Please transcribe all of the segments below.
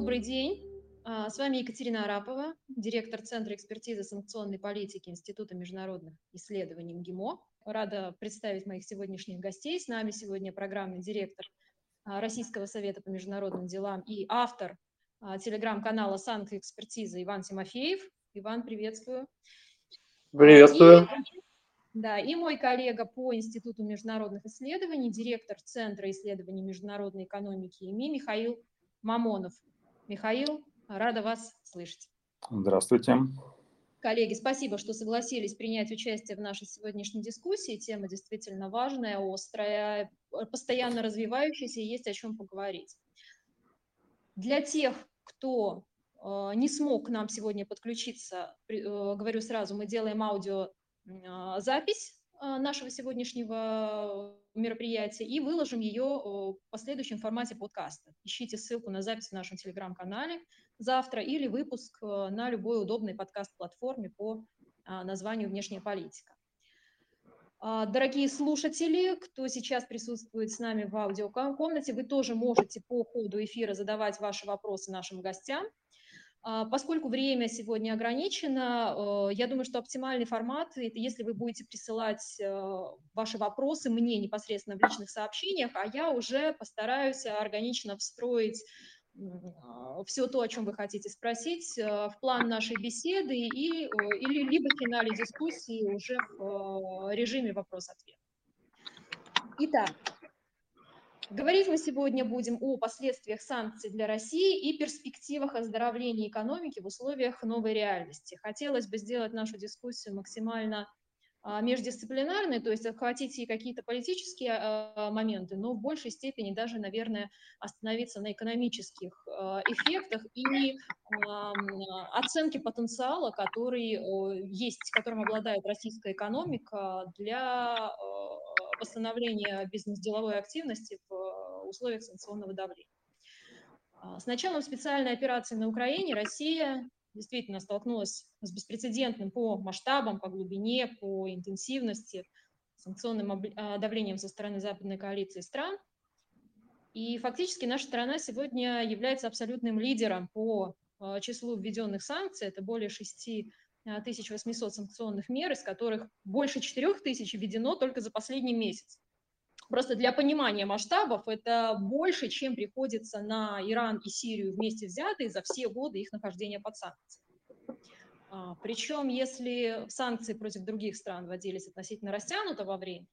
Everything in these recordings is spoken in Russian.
добрый день. А, с вами Екатерина Арапова, директор Центра экспертизы санкционной политики Института международных исследований МГИМО. Рада представить моих сегодняшних гостей. С нами сегодня программный директор а, Российского совета по международным делам и автор а, телеграм-канала «Санкт-экспертиза» Иван Тимофеев. Иван, приветствую. Приветствую. И, да, и мой коллега по Институту международных исследований, директор Центра исследований международной экономики ИМИ Михаил Мамонов. Михаил, рада вас слышать. Здравствуйте. Коллеги, спасибо, что согласились принять участие в нашей сегодняшней дискуссии. Тема действительно важная, острая, постоянно развивающаяся, и есть о чем поговорить. Для тех, кто э, не смог к нам сегодня подключиться, э, говорю сразу, мы делаем аудиозапись э, нашего сегодняшнего мероприятия и выложим ее в последующем формате подкаста. Ищите ссылку на запись в нашем телеграм-канале завтра или выпуск э, на любой удобной подкаст-платформе по а, названию «Внешняя политика». А, дорогие слушатели, кто сейчас присутствует с нами в аудиокомнате, вы тоже можете по ходу эфира задавать ваши вопросы нашим гостям. А, поскольку время сегодня ограничено, э, я думаю, что оптимальный формат – это если вы будете присылать э, ваши вопросы мне непосредственно в личных сообщениях, а я уже постараюсь органично встроить а, все то, о чем вы хотите спросить, э, в план нашей беседы и, или либо в финале дискуссии уже в режиме вопрос-ответ. Итак, Говорить мы сегодня будем о последствиях санкций для России и перспективах оздоровления экономики в условиях новой реальности. Хотелось бы сделать нашу дискуссию максимально а, междисциплинарной, то есть охватить и какие-то политические а, моменты, но в большей степени даже, наверное, остановиться на экономических а, эффектах и оценке потенциала, который есть, которым обладает российская экономика для восстановления бизнес-деловой активности в э, условиях санкционного давления. А, с началом специальной операции на Украине Россия действительно столкнулась с беспрецедентным по масштабам, по глубине, по интенсивности санкционным а, давлением со стороны западной коалиции стран. И фактически наша страна сегодня является абсолютным лидером по а, числу введенных санкций. Это более 6 1800 санкционных мер, из которых больше 4000 введено только за последний месяц. Просто для понимания масштабов это больше, чем приходится на Иран и Сирию вместе взятые за все годы их нахождения под санкциями. А, причем, если санкции против других стран вводились относительно растянутого времени,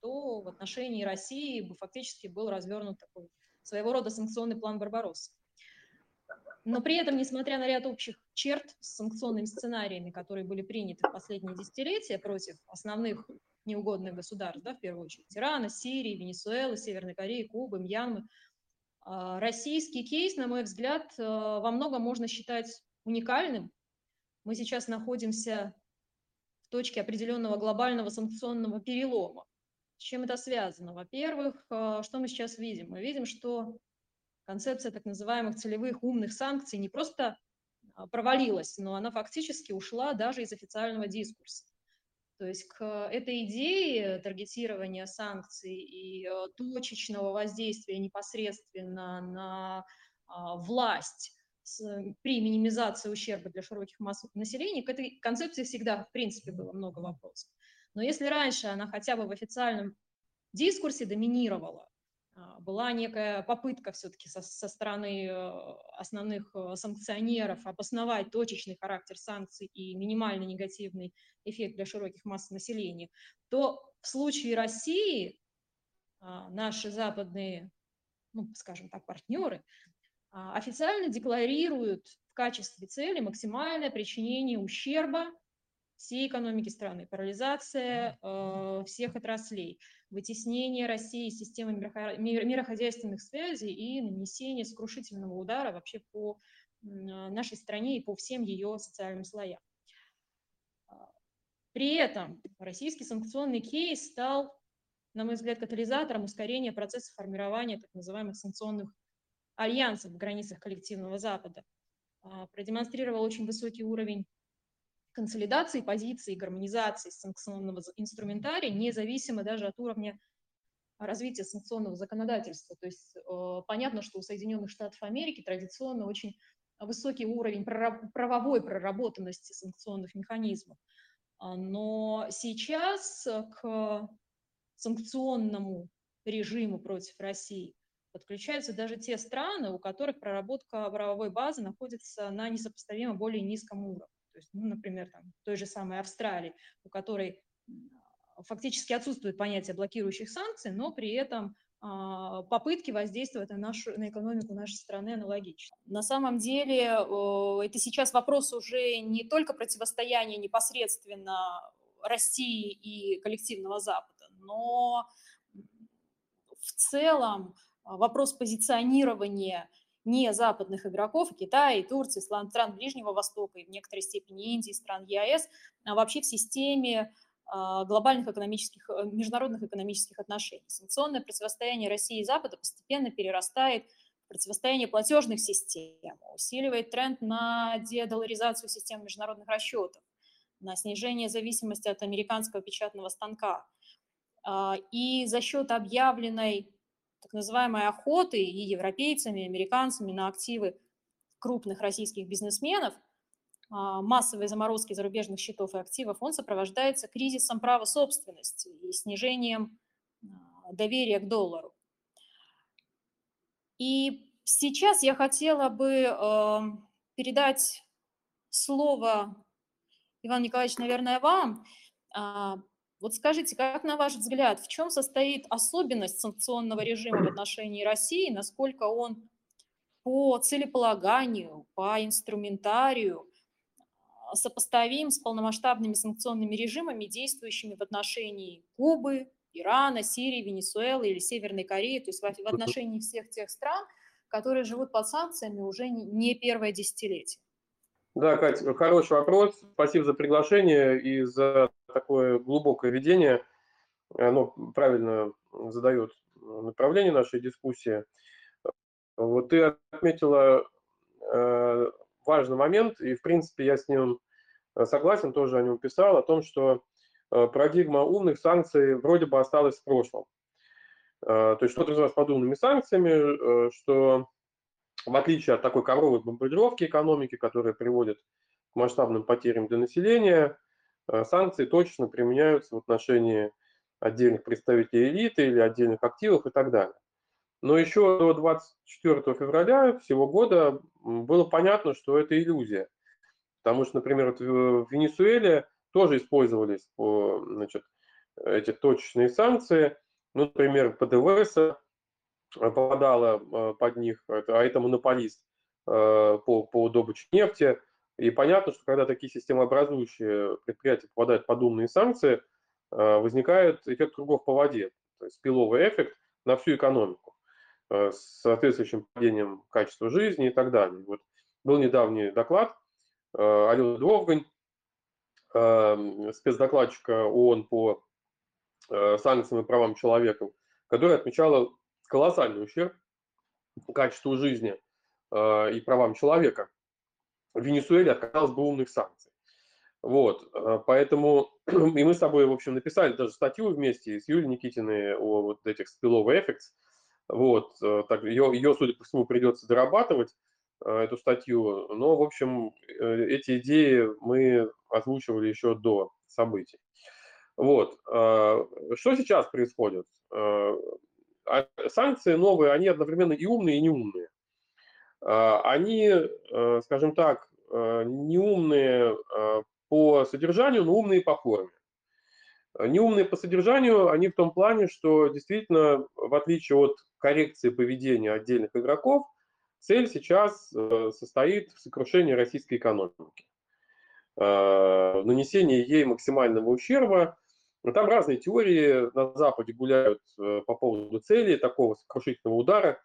то в отношении России фактически был развернут такой своего рода санкционный план Барбаросса. Но при этом, несмотря на ряд общих черт с санкционными сценариями, которые были приняты в последние десятилетия против основных неугодных государств, да, в первую очередь Ирана, Сирии, Венесуэлы, Северной Кореи, Кубы, Мьянмы, а, российский кейс, на мой взгляд, э, во многом можно считать уникальным. Мы сейчас находимся в точке определенного глобального санкционного перелома. С чем это связано? Во-первых, э, что мы сейчас видим? Мы видим, что концепция так называемых целевых умных санкций не просто а, провалилась, но она фактически ушла даже из официального дискурса. То есть к этой идее таргетирования санкций и э, точечного воздействия непосредственно на а, власть при минимизации ущерба для широких масс населения, к этой концепции всегда, в принципе, было много вопросов. Но если раньше она хотя бы в официальном дискурсе доминировала, а, была некая попытка все-таки со, со стороны э, основных э, санкционеров обосновать точечный характер санкций и минимальный негативный эффект для широких масс населения, то в случае России а, наши западные, ну, скажем так, партнеры а, официально декларируют в качестве цели максимальное причинение ущерба всей экономики страны, парализация э, всех отраслей, вытеснение России системы мирохозяйственных связей и нанесение сокрушительного удара вообще по нашей стране и по всем ее социальным слоям. А, при этом российский санкционный кейс стал, на мой взгляд, катализатором ускорения процесса формирования так называемых санкционных альянсов в границах коллективного Запада. А, продемонстрировал очень высокий уровень консолидации позиций, гармонизации санкционного инструментария, независимо даже от уровня развития санкционного законодательства. То есть э, понятно, что у Соединенных Штатов Америки традиционно очень высокий уровень правовой проработанности санкционных механизмов. А, но сейчас к санкционному режиму против России подключаются даже те страны, у которых проработка правовой базы находится на несопоставимо более низком уровне. То есть, ну, например, там, той же самой Австралии, у которой фактически отсутствует понятие блокирующих санкций, но при этом а, попытки воздействовать на, нашу, на экономику нашей страны аналогичны. На самом деле это сейчас вопрос уже не только противостояния непосредственно России и коллективного Запада, но в целом вопрос позиционирования не западных игроков, Китая, и Турции, стран, Ближнего Востока, и в некоторой степени Индии, стран ЕАЭС, а вообще в системе а, глобальных экономических, э, международных экономических отношений. Санкционное противостояние России и Запада постепенно перерастает в противостояние платежных систем, усиливает тренд на дедоларизацию систем международных расчетов, на снижение зависимости от американского печатного станка. А, и за счет объявленной так называемой охоты и европейцами, и американцами на активы крупных российских бизнесменов – а, массовой заморозки зарубежных счетов и активов, он сопровождается кризисом права собственности и снижением а, доверия к доллару. И сейчас я хотела бы э, передать слово, Иван Николаевич, наверное, вам. А, вот скажите, как на ваш взгляд, в чем состоит особенность санкционного режима в отношении России, насколько он по целеполаганию, по инструментарию сопоставим с полномасштабными санкционными режимами, действующими в отношении Кубы, Ирана, Сирии, Венесуэлы или Северной Кореи, то есть в отношении всех тех стран, которые живут под санкциями уже не первое десятилетие. Да, Кать, хороший вопрос. Спасибо за приглашение и за такое глубокое ведение. Оно правильно задает направление нашей дискуссии. Вот ты отметила э, важный момент, и, в принципе, я с ним согласен, тоже о нем писал, о том, что э, парадигма умных санкций вроде бы осталась в прошлом. Э, то есть что-то называется под умными санкциями, что в отличие от такой ковровой бомбардировки экономики, которая приводит к масштабным потерям для населения, санкции точно применяются в отношении отдельных представителей элиты или отдельных активов и так далее. Но еще до 24 февраля всего года было понятно, что это иллюзия. Потому что, например, в Венесуэле тоже использовались значит, эти точечные санкции. Ну, например, ПДВС э, попадала э, под них, а это монополист э, по, по добыче нефти. И понятно, что когда такие системообразующие предприятия попадают под умные санкции, возникает эффект кругов по воде, то есть пиловый эффект на всю экономику. Э, с соответствующим падением качества жизни и так далее. Вот был недавний доклад э, Алены Довгань, э, спецдокладчика ООН по санкциям и правам человека, которая отмечала колоссальный ущерб качеству жизни и правам человека Венесуэле от, казалось бы, умных санкций. Вот, поэтому и мы с тобой, в общем, написали даже статью вместе с Юлией Никитиной о вот этих spillover effects, вот, э, так, ее, ее, судя по всему, придется дорабатывать, э, эту статью. Но, в общем, э, эти идеи мы озвучивали еще до событий. Вот. Что сейчас происходит? А, санкции новые, они одновременно и умные, и неумные. Они, скажем так, неумные по содержанию, но умные по форме. Неумные по содержанию, они в том плане, что действительно, в отличие от коррекции поведения отдельных игроков, цель сейчас э, состоит в сокрушении российской экономики, э, нанесении ей максимального ущерба. Там разные теории на Западе гуляют э, по поводу цели такого сокрушительного удара.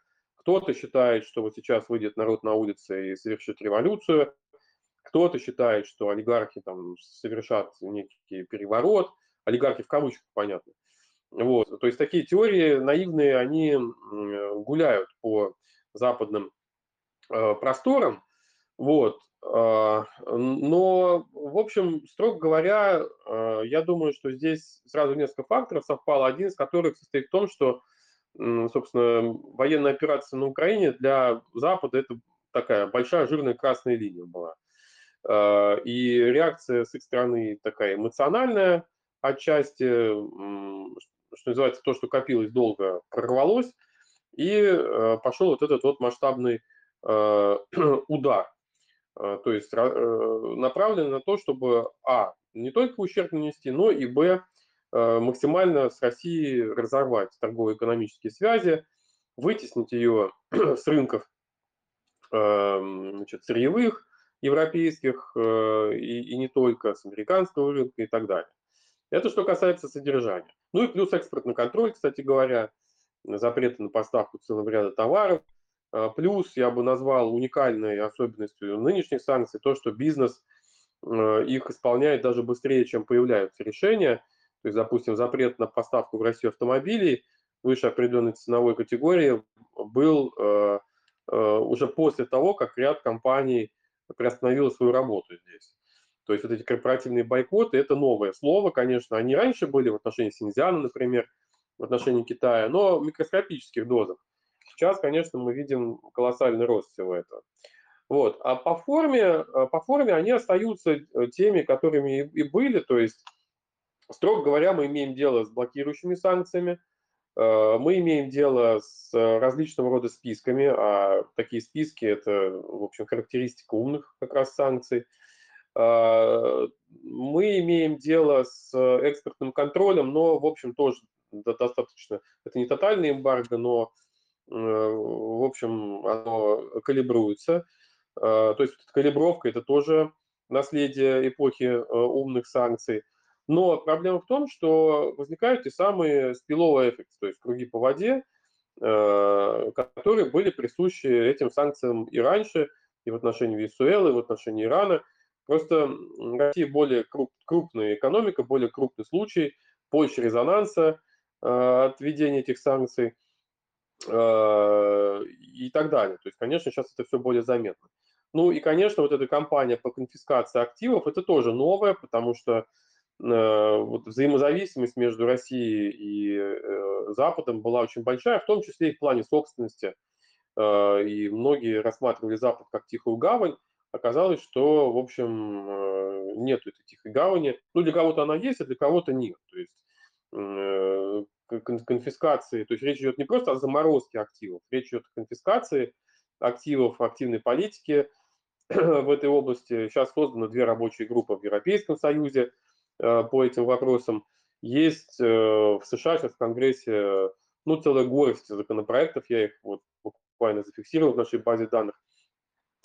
Кто-то считает, что вот сейчас выйдет народ на улицы и совершит революцию, кто-то считает, что олигархи там совершат некий переворот, олигархи в кавычках, понятно. Вот. То есть такие теории наивные, они гуляют по западным э, просторам. Вот. А, но, в общем, строго говоря, а, я думаю, что здесь сразу несколько факторов совпало, один из которых состоит в том, что, собственно, военная операция на Украине для Запада это такая большая жирная красная линия была. А, и реакция с их стороны такая эмоциональная, отчасти, что называется, то, что копилось долго, прорвалось, и пошел вот этот вот масштабный удар а, то есть э, направлены на то, чтобы, а, не только ущерб нанести, но и, б, максимально с Россией разорвать торгово-экономические связи, вытеснить ее с рынков эм, значит, сырьевых, европейских э, и, и не только, с американского рынка и так далее. Это что касается содержания. Ну и плюс экспортный контроль, кстати говоря, запреты на поставку целого ряда товаров – а, плюс я бы назвал уникальной особенностью нынешних санкций то, что бизнес их исполняет даже быстрее, чем появляются решения. То есть, допустим, запрет на поставку в Россию автомобилей выше определенной ценовой категории был а, уже после того, как ряд компаний приостановил свою работу здесь. То есть вот эти корпоративные бойкоты – это новое слово, конечно. Они раньше были в отношении Синьцзяна, например, в отношении Китая, но в микроскопических дозах. Сейчас, конечно, мы видим колоссальный рост всего этого. Вот. А по форме, э, по форме они остаются э, теми, которыми и были. То есть, строго говоря, мы имеем дело с блокирующими санкциями, э, мы имеем дело с различного рода списками, а такие списки – это, в общем, характеристика умных как раз санкций. Мы имеем дело с экспортным контролем, но, в общем, тоже достаточно, это не тотальный эмбарго, но Э, в общем, оно калибруется. Э, то есть калибровка – это тоже наследие эпохи э, умных санкций. Но проблема в том, что возникают и самые спиловые эффекты, то есть круги по воде, которые были присущи этим санкциям и раньше, и в отношении Венесуэлы, и в отношении Ирана. Просто Россия более крупная экономика, более крупный случай, больше резонанса от введения этих санкций – Э, и так далее. То есть, конечно, сейчас это все более заметно. Ну и, конечно, вот эта кампания по конфискации активов, это тоже новое, потому что э, вот взаимозависимость между Россией и э, Западом была очень большая, в том числе и в плане собственности. Э, и многие рассматривали Запад как тихую гавань. Оказалось, что, в общем, э, нет этой тихой гавани. Ну, для кого-то она есть, а для кого-то нет. То есть э, конфискации, то есть речь идет не просто о заморозке активов, речь идет о конфискации активов, активной политики в этой области. Сейчас созданы две рабочие группы в Европейском Союзе э, по этим вопросам. Есть э, в США сейчас в Конгрессе ну, целая горсть законопроектов, я их вот буквально зафиксировал в нашей базе данных,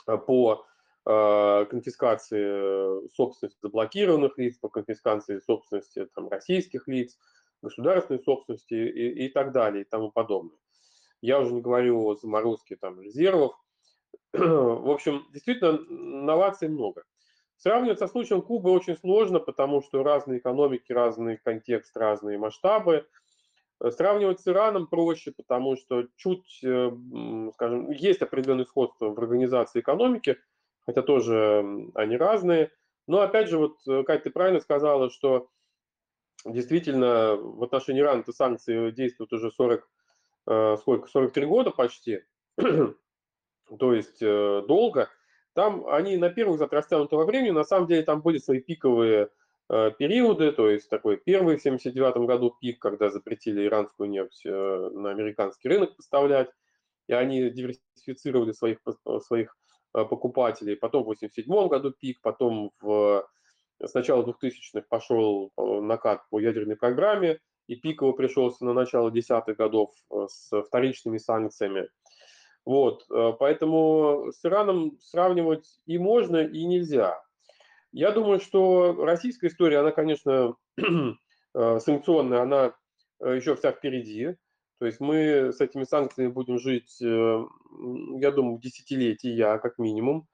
э, по конфискации собственности заблокированных лиц, по конфискации собственности там, российских лиц, государственной собственности и, и так далее и тому подобное. Я уже не говорю о заморозке там, резервов. В общем, действительно, новаций много. Сравнивать со случаем Кубы очень сложно, потому что разные экономики, разный контекст, разные масштабы. Сравнивать с Ираном проще, потому что чуть, э, скажем, есть определенное сходство в организации экономики, хотя тоже они разные. Но опять же, вот, э, Катя, ты правильно сказала, что действительно в отношении Ирана эти санкции действуют уже 40, э, сколько, 43 года почти, то есть э, долго. Там они на первых взгляд растянуты во времени, на самом деле там были свои пиковые э, периоды, то есть такой первый в 79 году пик, когда запретили иранскую нефть на американский рынок поставлять, и они диверсифицировали своих, своих покупателей. Потом в 87 году пик, потом в с начала 2000-х пошел э, накат по ядерной программе, и пиково пришелся на начало десятых годов э, с вторичными санкциями. Вот, э, поэтому с Ираном сравнивать и можно, и нельзя. Я думаю, что российская история, она, конечно, санкционная, она еще вся впереди. То есть мы с этими санкциями будем жить, я думаю, десятилетия как минимум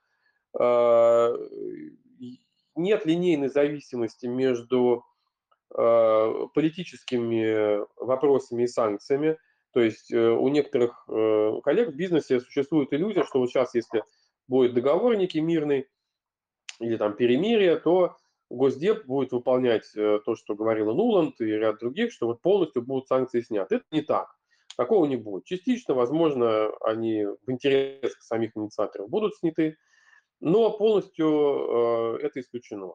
нет линейной зависимости между э, политическими вопросами и санкциями. То есть э, у некоторых э, коллег в бизнесе существует иллюзия, что вот сейчас, если будет договор некий мирный, или там перемирие, то Госдеп будет выполнять то, что говорила Нуланд и ряд других, что вот полностью будут санкции сняты. Это не так. Такого не будет. Частично, возможно, они в интересах самих инициаторов будут сняты, но полностью э, это исключено.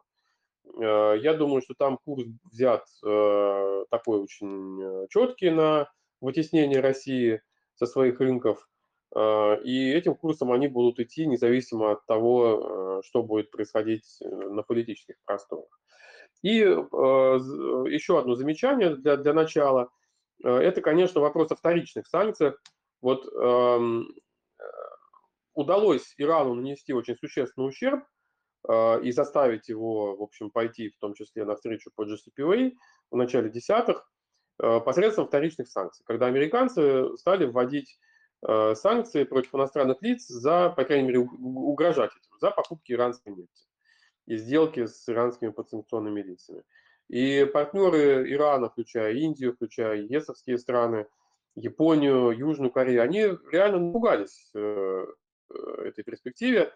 Э, я думаю, что там курс взят э, такой очень четкий на вытеснение России со своих рынков, и этим курсом они будут идти независимо от того, что будет происходить на политических просторах. И еще одно замечание для, для начала. Это, конечно, вопрос о вторичных санкциях. Вот эм, удалось Ирану нанести очень существенный ущерб э, и заставить его, в общем, пойти в том числе навстречу по JCPOA в начале десятых э, посредством вторичных санкций, когда американцы стали вводить э, санкции против иностранных лиц за, по крайней мере, угрожать этим, за покупки иранской нефти и сделки с иранскими подсанкционными лицами. И партнеры Ирана, включая Индию, включая ЕСовские страны, Японию, Южную Корею, они реально напугались Э, этой перспективе.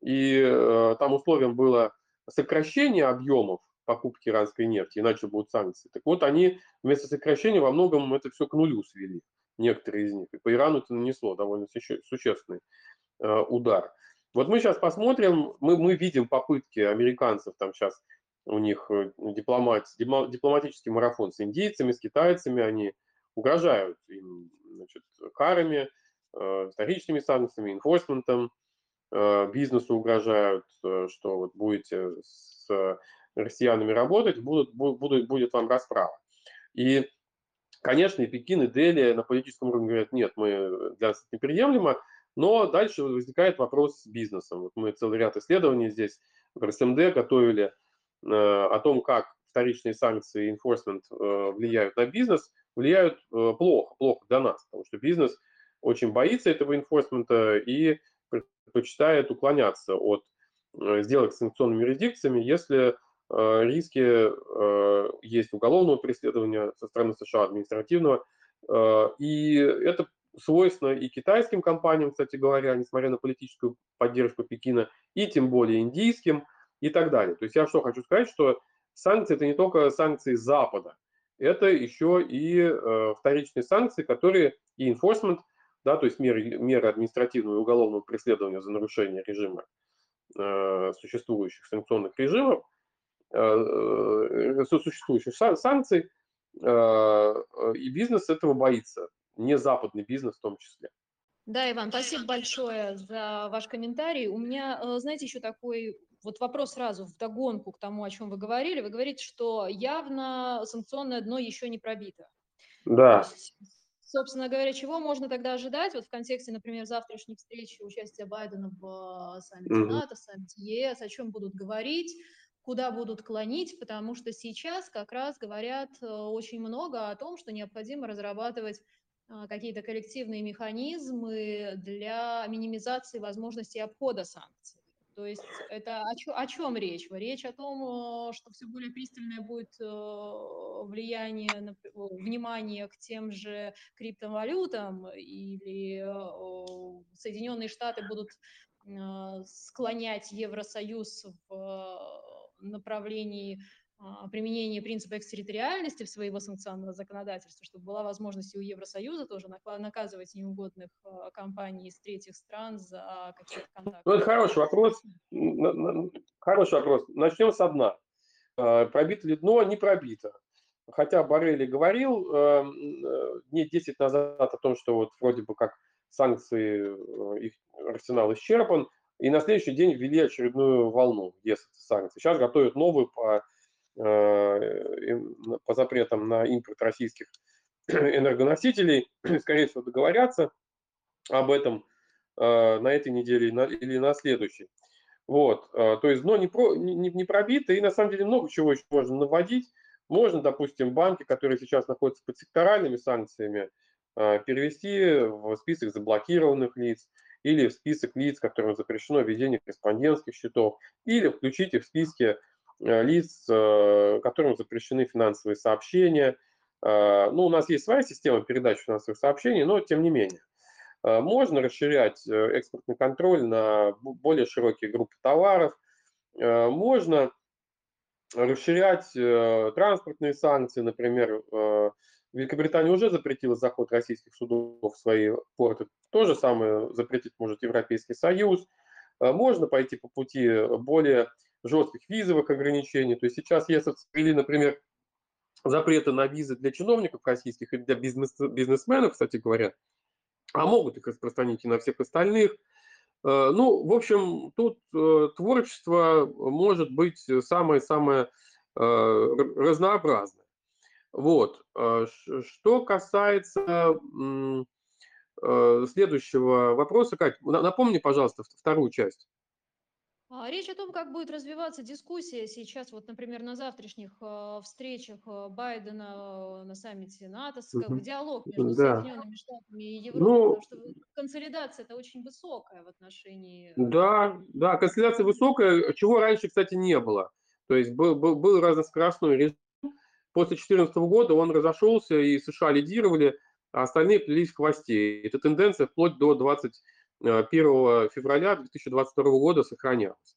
И э, там условием было сокращение объемов покупки иранской нефти, иначе будут санкции. Так вот, они вместо сокращения во многом это все к нулю свели, некоторые из них. И по Ирану это нанесло довольно существенный э, удар. Вот мы сейчас посмотрим, мы, мы видим попытки американцев, там сейчас у них дипломат, дипломатический марафон с индейцами, с китайцами, они угрожают им значит, карами, Э, вторичными санкциями, инфорсментом, э, бизнесу угрожают, э, что вот будете с россиянами работать, будут, будут, будет вам расправа. И, конечно, и Пекин, и Дели на политическом уровне говорят, нет, мы, для нас это неприемлемо, но дальше возникает вопрос с бизнесом. Вот мы целый ряд исследований здесь в РСМД готовили о том, как вторичные санкции и enforcement влияют на бизнес, влияют плохо, плохо для нас, потому что бизнес – очень боится этого инфорсмента и предпочитает уклоняться от э, сделок с санкционными юрисдикциями, если э, риски э, есть уголовного преследования со стороны США, административного. И это свойственно и китайским компаниям, кстати говоря, несмотря на политическую поддержку Пекина, и тем более индийским и так далее. То есть я что хочу сказать, что санкции это не только санкции Запада, это еще и вторичные санкции, которые и enforcement да, то есть меры, меры административного и уголовного преследования за нарушение режима э, существующих санкционных режимов, э, э, существующих санкций, э, и бизнес этого боится, не западный бизнес в том числе. Да, Иван, спасибо большое за ваш комментарий. У меня, э, знаете, еще такой вот вопрос сразу в догонку к тому, о чем вы говорили. Вы говорите, что явно санкционное дно еще не пробито. Да. Собственно говоря, чего можно тогда ожидать вот в контексте, например, завтрашней встречи участия Байдена в саммите mm-hmm. НАТО, саммите ЕС, о чем будут говорить, куда будут клонить, потому что сейчас как раз говорят э, очень много о том, что необходимо разрабатывать а, какие-то коллективные механизмы для минимизации возможности обхода санкций. То есть это о, чё, о чем речь? Речь о том, э, что все более пристальное будет э, влияние, внимание к тем же криптовалютам, или Соединенные Штаты будут склонять Евросоюз в направлении а, применение принципа экстерриториальности в своего санкционного законодательства, чтобы была возможность и у Евросоюза тоже наказывать неугодных а, компаний из третьих стран за какие-то контакты? Ну, это хороший вопрос. Хороший вопрос. Начнем с дна. А, пробито ли дно? Не пробито. Хотя Барелли говорил дней 10 назад о том, что вот вроде бы как санкции, их арсенал исчерпан, и на следующий день ввели очередную волну санкций. Сейчас готовят новую по Э, по запретам на импорт российских энергоносителей, скорее всего, договорятся об этом э, на этой неделе или на следующей. Вот, э, то есть дно не, про, не, не пробито, и на самом деле много чего еще можно наводить. Можно, допустим, банки, которые сейчас находятся под секторальными санкциями, перевести в список заблокированных лиц или в список лиц, которым запрещено ведение корреспондентских счетов, или включить их в списки Э, лиц, э, которым запрещены финансовые сообщения. Э, ну, у нас есть своя система передачи финансовых сообщений, но тем не менее. Можно расширять экспортный контроль на более широкие группы товаров, можно расширять транспортные санкции, например, Великобритания уже запретила заход российских судов в свои порты. То же самое запретить может Европейский Союз. Можно пойти по пути более жестких визовых ограничений. То есть сейчас если ввели, например, запреты на визы для чиновников российских и для бизнес, бизнесменов, кстати говоря, а могут их распространить и на всех остальных. Э, ну, в общем, тут э, творчество может быть самое-самое э, разнообразное. Вот. Что касается следующего вопроса, Кать, напомни, пожалуйста, вторую часть. А, речь о том, как будет развиваться дискуссия сейчас, вот, например, на завтрашних э, встречах э, Байдена на саммите НАТО, угу. диалог между да. Соединенными Штатами и Европой, ну, потому что консолидация это очень высокая в отношении... Да, да, консолидация высокая, чего раньше, кстати, не было. То есть был, был, был разноскоростной режим. После 2014 года он разошелся, и США лидировали, а остальные плелись в хвосте. Эта тенденция вплоть до 20 1 февраля 2022 года сохранялась.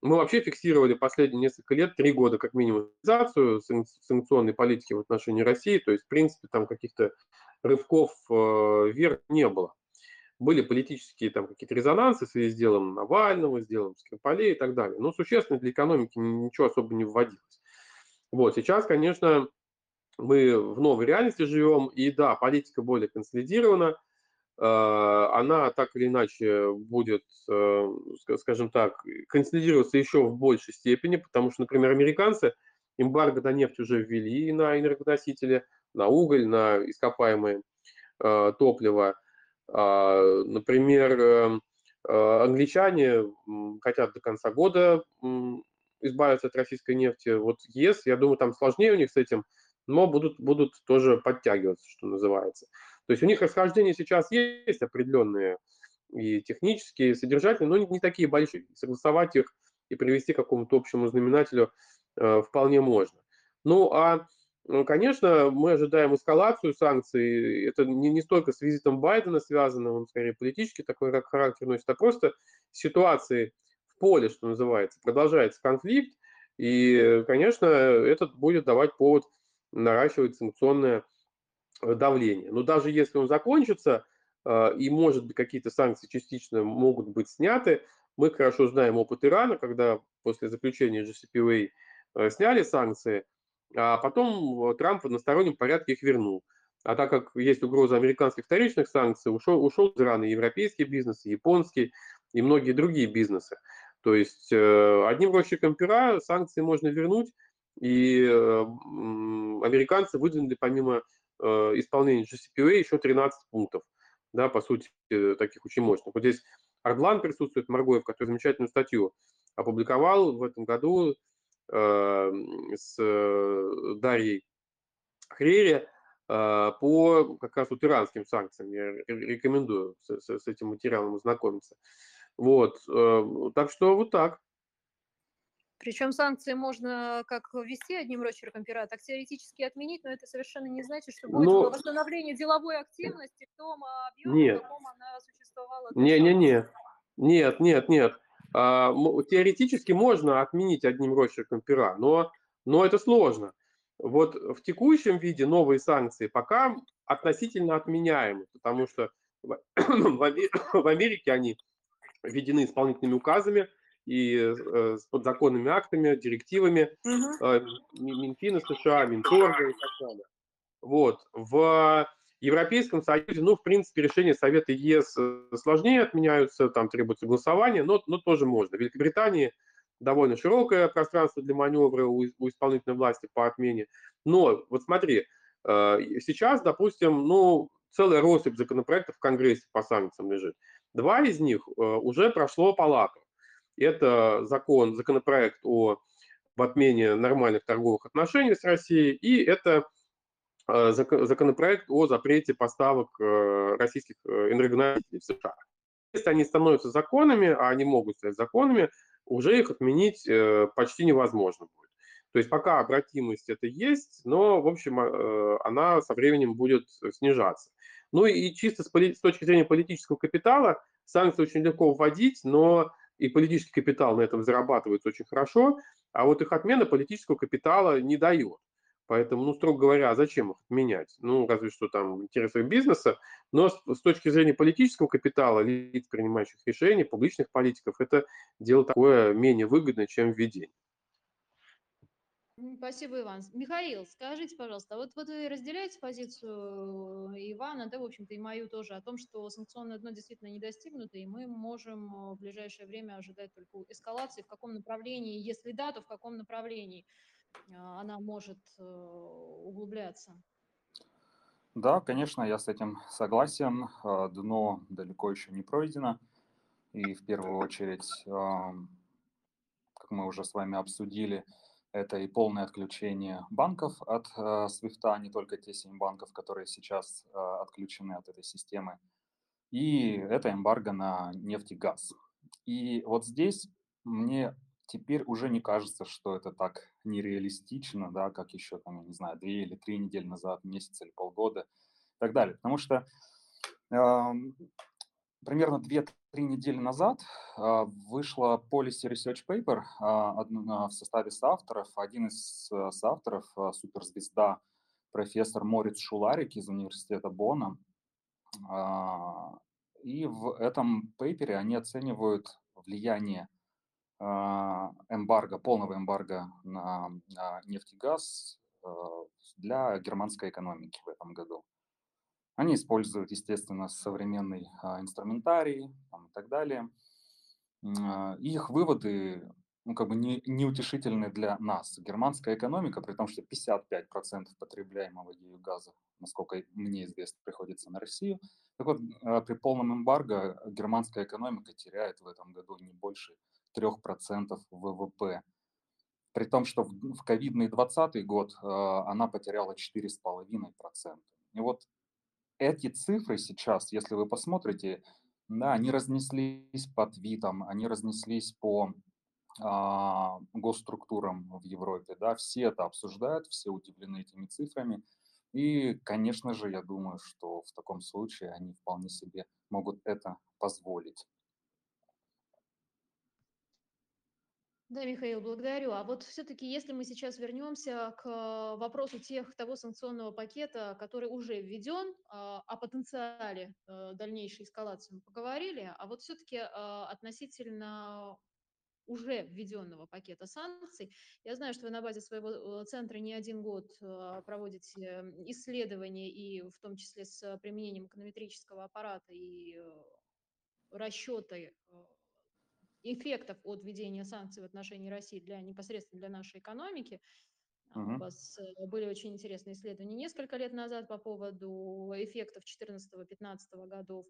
Мы вообще фиксировали последние несколько лет, три года как минимум, санкционной политики в отношении России, то есть, в принципе, там каких-то рывков э, вверх не было. Были политические там какие-то резонансы в связи с делом Навального, с делом Скрипалей и так далее. Но существенно для экономики ничего особо не вводилось. Вот, сейчас, конечно, мы в новой реальности живем, и да, политика более консолидирована, Э, она так или иначе будет, э, скажем так, консолидироваться еще в большей степени, потому что, например, американцы эмбарго на нефть уже ввели на энергоносители, на уголь, на ископаемые э, топливо. А, например, англичане хотят до конца года избавиться от российской нефти. Вот ЕС, я думаю, там сложнее у них с этим, но будут, будут тоже подтягиваться, что называется. То есть у них расхождения сейчас есть определенные и технические, и содержательные, но не, не такие большие. Согласовать их и привести к какому-то общему знаменателю э, вполне можно. Ну а, ну, конечно, мы ожидаем эскалацию санкций. Это не, не столько с визитом Байдена связано, он скорее политический такой характер носит, а просто ситуации поле, что называется. Продолжается конфликт, и, конечно, этот будет давать повод наращивать санкционное давление. Но даже если он закончится, э, и, может быть, какие-то санкции частично могут быть сняты, мы хорошо знаем опыт Ирана, когда после заключения JCPOA э, сняли санкции, а потом Трамп в одностороннем порядке их вернул. А так как есть угроза американских вторичных санкций, ушел, ушел из Ирана европейский бизнес, японский и многие другие бизнесы. То есть э, одним росчерком пера санкции можно вернуть, и американцы выдвинули помимо Э, исполнения GCPOA еще 13 пунктов, да, по сути, э, таких очень мощных. Вот здесь Ардлан присутствует, Маргоев, который замечательную статью опубликовал в этом году э, с э, Дарьей Хрере э, по как раз вот иранским санкциям. Я рекомендую с, с, с этим материалом ознакомиться. Вот, э, так что вот так. Причем санкции можно как ввести одним росчерком пера, так теоретически отменить, но это совершенно не значит, что будет но... восстановление деловой активности в том объеме, нет. в каком она существовала. Не-не-не. Нет, нет, нет. А, теоретически можно отменить одним росчерком пера, но, но это сложно. Вот в текущем виде новые санкции пока относительно отменяемы, потому что в Америке они введены исполнительными указами, и э, с подзаконными актами, директивами угу. Минфина США, Минторга и так далее. Вот. В Европейском Союзе, ну, в принципе, решения Совета ЕС э, сложнее отменяются, там требуется голосование, но, но тоже можно. В Великобритании довольно широкое пространство для маневра у, у исполнительной власти по отмене. Но вот смотри, сейчас, допустим, ну, целая россыпь законопроектов в Конгрессе по санкциям лежит. Два из них уже прошло палату. Это закон, законопроект о в отмене нормальных торговых отношений с Россией, и это э, законопроект о запрете поставок э, российских э, энергоносителей в США. Если они становятся законами, а они могут стать законами, уже их отменить почти невозможно будет. То есть пока обратимость это есть, но, в общем, она со временем будет снижаться. Ну и чисто с точки зрения политического капитала санкции очень легко вводить, но и политический капитал на этом зарабатывается очень хорошо, а вот их отмена политического капитала не дает. Поэтому, ну, строго говоря, а зачем их отменять? Ну, разве что там интересы бизнеса. Но с, с точки зрения политического капитала, лиц, принимающих решения, публичных политиков, это дело такое менее выгодное, чем введение. Спасибо, Иван. Михаил, скажите, пожалуйста, вот, вот вы разделяете позицию Ивана, да, в общем-то, и мою тоже, о том, что санкционное дно действительно не достигнуто, и мы можем э, в ближайшее время ожидать только эскалации, в каком направлении, если да, то в каком направлении э, она может э, углубляться? Да, конечно, я с этим согласен. Дно далеко еще не пройдено. И в первую очередь, как мы уже с вами обсудили, это и полное отключение банков от э, SWIFT, не только те семь банков, которые сейчас э, отключены от этой системы. И это эмбарго на нефть и газ. И вот здесь мне теперь уже не кажется, что это так нереалистично, да, как еще, там, я не знаю, две или три недели назад, месяц или полгода и так далее. Потому что э, примерно 2-3 недели назад а, вышла Policy Research Paper а, в составе соавторов. Один из э, соавторов, а, суперзвезда, профессор Мориц Шуларик из университета Бона. И в этом пейпере они оценивают влияние эмбарго, полного эмбарго на нефть и газ для германской экономики в этом году. Они используют, естественно, современный а, инструментарий там, и так далее. А, их выводы ну, как бы не, неутешительны для нас. Германская экономика, при том, что 55% потребляемого ею газа, насколько мне известно, приходится на Россию. Так вот, а, при полном эмбарго германская экономика теряет в этом году не больше 3% ВВП. При том, что в ковидный 2020 год она потеряла 4,5%. И вот эти цифры сейчас, если вы посмотрите, да, они разнеслись по твитам, они разнеслись по а, госструктурам в Европе, да, все это обсуждают, все удивлены этими цифрами. И, конечно же, я думаю, что в таком случае они вполне себе могут это позволить. Да, Михаил, благодарю. А вот все-таки, если мы сейчас вернемся к вопросу тех, того санкционного пакета, который уже введен, а, о потенциале э, дальнейшей эскалации мы поговорили, а вот все-таки а, относительно уже введенного пакета санкций. Я знаю, что вы на базе своего э, центра не один год э, проводите исследования, и в том числе с применением эконометрического аппарата и расчеты эффектов от введения санкций в отношении России для непосредственно для нашей экономики. Uh-huh. У вас э, были очень интересные исследования несколько лет назад по поводу эффектов 2014-2015 годов.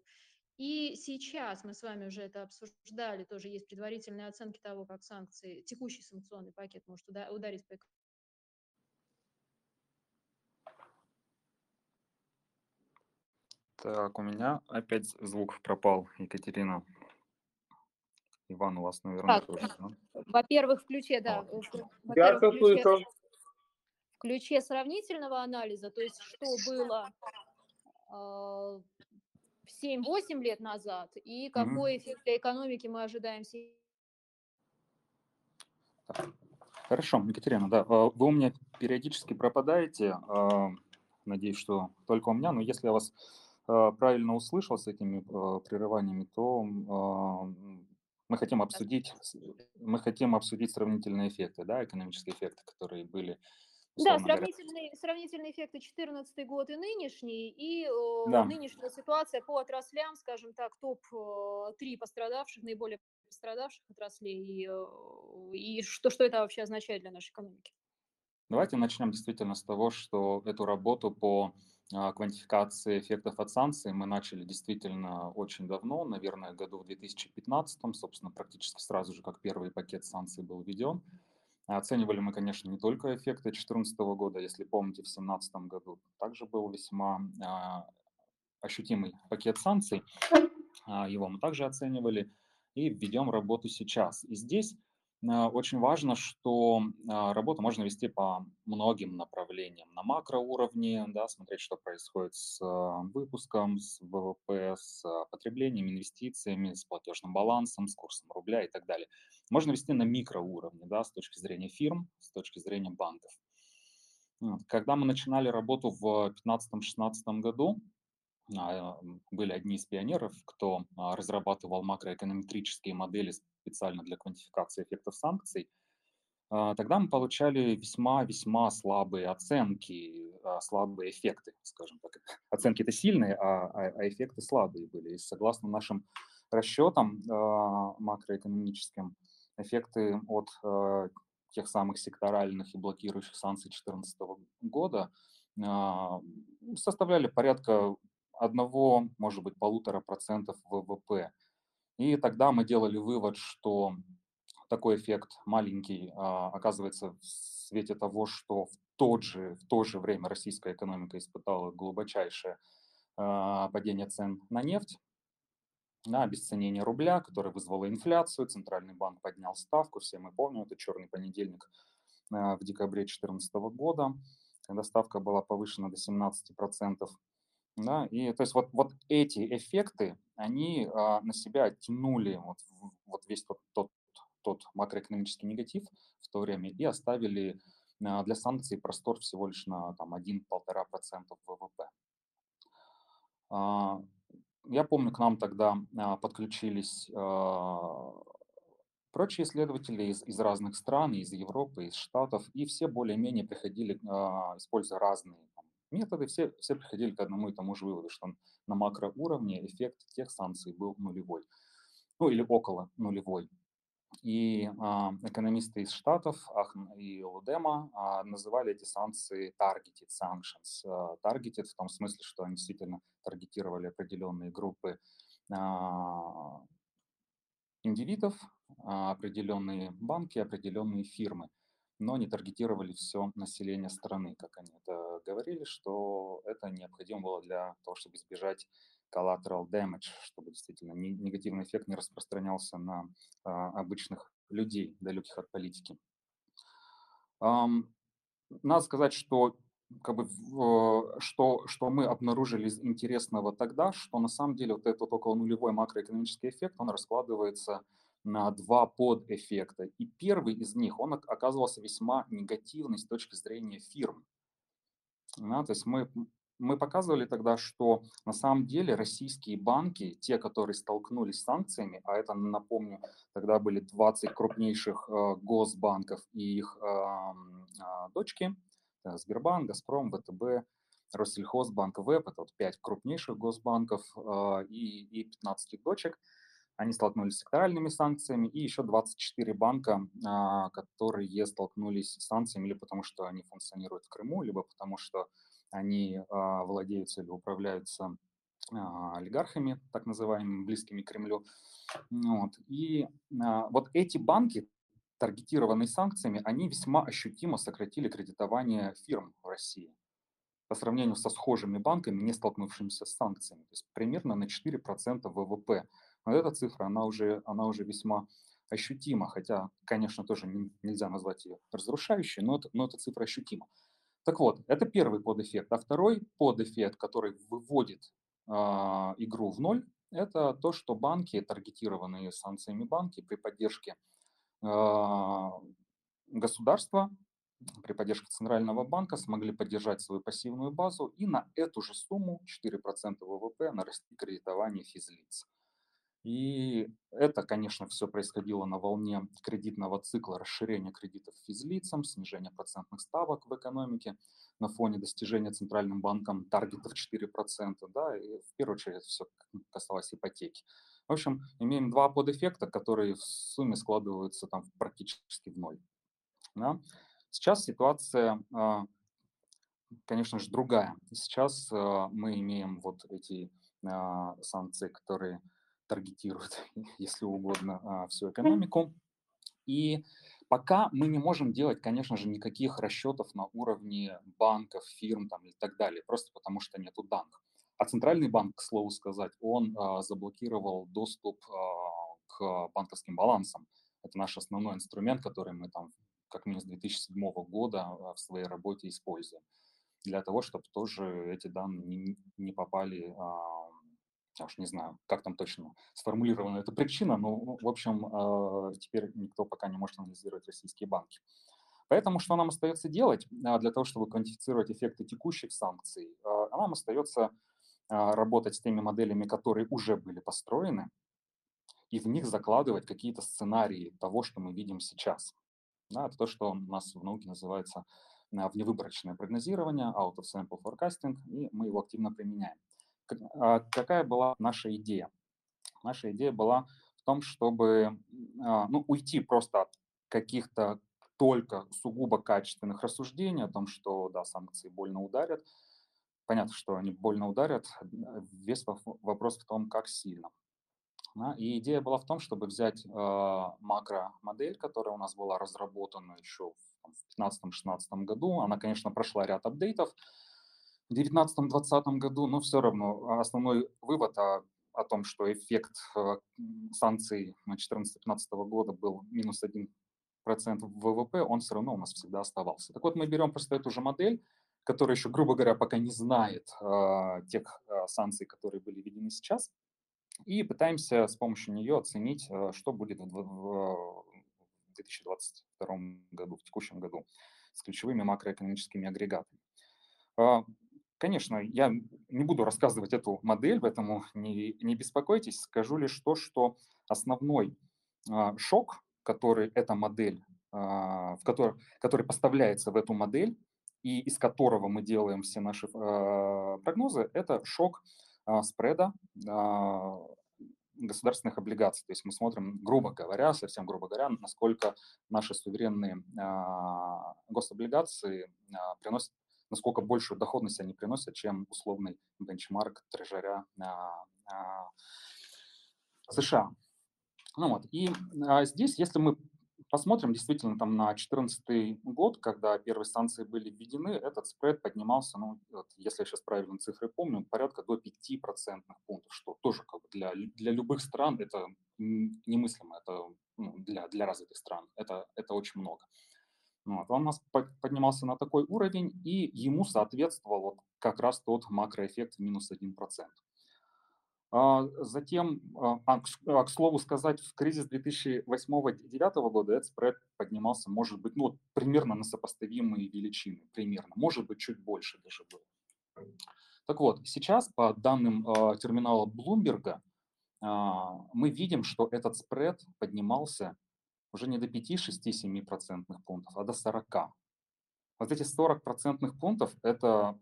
И сейчас мы с вами уже это обсуждали, тоже есть предварительные оценки того, как санкции, текущий санкционный пакет может ударить по Так, у меня опять звук пропал, Екатерина. Иван, у вас, наверное, так, тоже, да? Во-первых, в ключе, да. А. Я все слышу. В ключе сравнительного анализа, то есть что было э, 7-8 лет назад и какой mm-hmm. эффект для экономики мы ожидаем сейчас. Хорошо, Екатерина, да, а, вы у меня периодически пропадаете, а, надеюсь, что только у меня, но если я вас правильно услышал с этими прерываниями, то мы хотим обсудить, мы хотим обсудить сравнительные эффекты, да, экономические эффекты, которые были. Да, сравнительные, сравнительные эффекты 2014 год и нынешний, и да. нынешняя ситуация по отраслям, скажем так, топ-3 пострадавших, наиболее пострадавших отраслей, и, и что, что это вообще означает для нашей экономики. Давайте начнем действительно с того, что эту работу по квантификации эффектов от санкций мы начали действительно очень давно, наверное, году в 2015, собственно, практически сразу же, как первый пакет санкций был введен. Оценивали мы, конечно, не только эффекты 2014 года, если помните, в 2017 году также был весьма а, ощутимый пакет санкций, а, его мы также оценивали и введем работу сейчас. И здесь а, очень важно, что а, работу можно вести по многим направлениям. На макроуровне, да, смотреть, что происходит с а, выпуском, с ВВП, с потреблением, инвестициями, с платежным балансом, с курсом рубля и так далее. Можно вести на микроуровне, да, с точки зрения фирм, с точки зрения банков. Когда мы начинали работу в 2015-2016 году, были одни из пионеров, кто разрабатывал макроэконометрические модели специально для квантификации эффектов санкций, а, тогда мы получали весьма-весьма слабые оценки, а, слабые эффекты, скажем так. Оценки это сильные, а, а, эффекты слабые были. И согласно нашим расчетам макроэкономическим, эффекты от тех самых секторальных и блокирующих санкций 2014 года составляли порядка одного, может быть, полутора процентов ВВП. И тогда мы делали вывод, что такой эффект маленький а, оказывается в свете того, что в, тот же, в то же время российская экономика испытала глубочайшее а, падение цен на нефть, на обесценение рубля, которое вызвало инфляцию, Центральный банк поднял ставку, все мы помним, это черный понедельник а, в декабре 2014 года, когда ставка была повышена до 17%. Да, и то есть вот, вот эти эффекты, они а, на себя тянули вот, вот весь тот, тот, тот макроэкономический негатив в то время и оставили а, для санкций простор всего лишь на там, 1-1,5% ВВП. А, я помню, к нам тогда а, подключились а, прочие исследователи из, из разных стран, из Европы, из Штатов, и все более-менее приходили, а, используя разные методы, все, все приходили к одному и тому же выводу, что на макроуровне эффект тех санкций был нулевой, ну или около нулевой. И а, экономисты из Штатов, Ахн и Лудема, а, называли эти санкции targeted sanctions. А, targeted в том смысле, что они действительно таргетировали определенные группы а, индивидов, определенные банки, определенные фирмы но не таргетировали все население страны, как они это говорили, что это необходимо было для того, чтобы избежать collateral damage, чтобы действительно негативный эффект не распространялся на а, обычных людей, далеких от политики. Надо сказать, что как бы, что, что мы обнаружили интересного тогда, что на самом деле вот этот около нулевой макроэкономический эффект, он раскладывается на два подэффекта. И первый из них, он оказывался весьма негативный с точки зрения фирм. Да, то есть мы, мы показывали тогда, что на самом деле российские банки, те, которые столкнулись с санкциями, а это, напомню, тогда были 20 крупнейших э, госбанков и их э, э, дочки, Сбербанк, Газпром, ВТБ, Россельхозбанк, ВЭП, это вот 5 крупнейших госбанков э, и, и 15 дочек – они столкнулись с секторальными санкциями, и еще 24 банка, а, которые столкнулись с санкциями либо потому, что они функционируют в Крыму, либо потому, что они а, владеются или управляются а, олигархами, так называемыми, близкими к Кремлю. Вот. И вот эти банки, таргетированные санкциями, они весьма ощутимо сократили кредитование фирм в России по сравнению со схожими банками, не столкнувшимися с санкциями. То есть примерно на 4% ВВП но эта цифра, она уже, она уже весьма ощутима, хотя, конечно, тоже не, нельзя назвать ее разрушающей, но, но эта цифра ощутима. Так вот, это первый подэффект. А второй подэффект, который выводит э, игру в ноль, это то, что банки, таргетированные санкциями банки при поддержке э, государства, при поддержке Центрального банка смогли поддержать свою пассивную базу и на эту же сумму 4% ВВП нарастить кредитование физлиц. И это, конечно, все происходило на волне кредитного цикла расширения кредитов физлицам, снижения процентных ставок в экономике на фоне достижения Центральным банком таргетов 4%, да, и в первую очередь все касалось ипотеки. В общем, имеем два подэффекта, которые в сумме складываются там практически в ноль. Да. Сейчас ситуация, а, конечно же, другая. Сейчас а, мы имеем вот эти а, санкции, которые таргетирует, если угодно, а, всю экономику. И пока мы не можем делать, конечно же, никаких расчетов на уровне банков, фирм там, и так далее, просто потому что нету данных. А Центральный банк, к слову сказать, он а, заблокировал доступ а, к банковским балансам Это наш основной инструмент, который мы там как минимум с 2007 года в своей работе используем. Для того, чтобы тоже эти данные не, не попали я уж не знаю, как там точно сформулирована эта причина, но, ну, в общем, а, теперь никто пока не может анализировать российские банки. Поэтому что нам остается делать а, для того, чтобы квантифицировать эффекты текущих санкций? А, нам остается работать с теми моделями, которые уже были построены, и в них закладывать какие-то сценарии того, что мы видим сейчас. Да, это то, что у нас в науке называется вневыборочное прогнозирование, out of sample forecasting, и мы его активно применяем. А, какая была наша идея? Наша идея была в том, чтобы а, ну, уйти просто от каких-то только сугубо качественных рассуждений о том, что да, санкции больно ударят. Понятно, что они больно ударят. Весь вопрос в том, как сильно. И идея была в том, чтобы взять э, макромодель, которая у нас была разработана еще в 2015-2016 году. Она, конечно, прошла ряд апдейтов, в 2019-2020 году, но все равно а, основной вывод о, о том, что эффект э, санкций на 2014-2015 года был минус 1% ВВП, он все равно у нас всегда оставался. Так вот, мы берем просто эту же модель, которая еще, грубо говоря, пока не знает э, тех э, санкций, которые были введены сейчас, и пытаемся с помощью нее оценить, э, что будет в, в 2022 году, в текущем году, с ключевыми макроэкономическими агрегатами. Конечно, я не буду рассказывать эту модель, поэтому не, не беспокойтесь. Скажу лишь то, что основной а, шок, который эта модель, а, в который, который поставляется в эту модель и из которого мы делаем все наши а, прогнозы, это шок а, спреда а, государственных облигаций. То есть мы смотрим, грубо говоря, совсем грубо говоря, насколько наши суверенные а, гособлигации а, приносят насколько большую доходность они приносят, чем условный бенчмарк трежеря США. Ну вот, и а, здесь, если мы посмотрим действительно там на 2014 год, когда первые станции были введены, этот спред поднимался, ну, вот, если я сейчас правильно цифры помню, порядка до 5 процентных пунктов, что тоже как бы для, для любых стран это немыслимо, это ну, для, для развитых стран, это, это очень много. Вот. Он у нас поднимался на такой уровень, и ему соответствовал вот как раз тот макроэффект минус 1%. А затем, а, а, а, к слову сказать, в кризис 2008-2009 года этот спред поднимался, может быть, ну, примерно на сопоставимые величины, примерно, может быть, чуть больше даже был. Так вот, сейчас по данным терминала Bloomberg мы видим, что этот спред поднимался уже не до 5, 6, 7 процентных пунктов, а до 40. Вот эти 40 процентных пунктов – это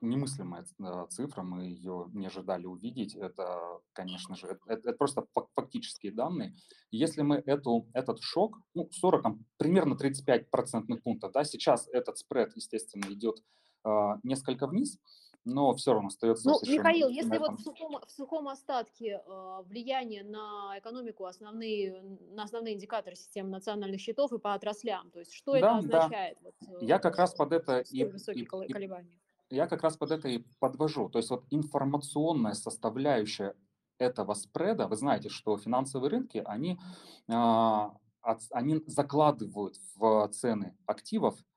немыслимая э, цифра, мы ее не ожидали увидеть. Это, конечно же, это, это просто фактические данные. Если мы эту, этот шок, ну, 40, там, примерно 35 процентных пунктов, да, сейчас этот спред, естественно, идет э, несколько вниз, но все равно остается ну, Михаил, если вот в сухом, в сухом остатке э, влияние на экономику основные, на основные индикаторы системы национальных счетов и по отраслям, то есть что да, это означает? Да. Вот, я как раз под это и, и, колебания. Я как раз под это и подвожу. То есть вот информационная составляющая этого спреда, вы знаете, что финансовые рынки, они, э, они закладывают в цены активов а,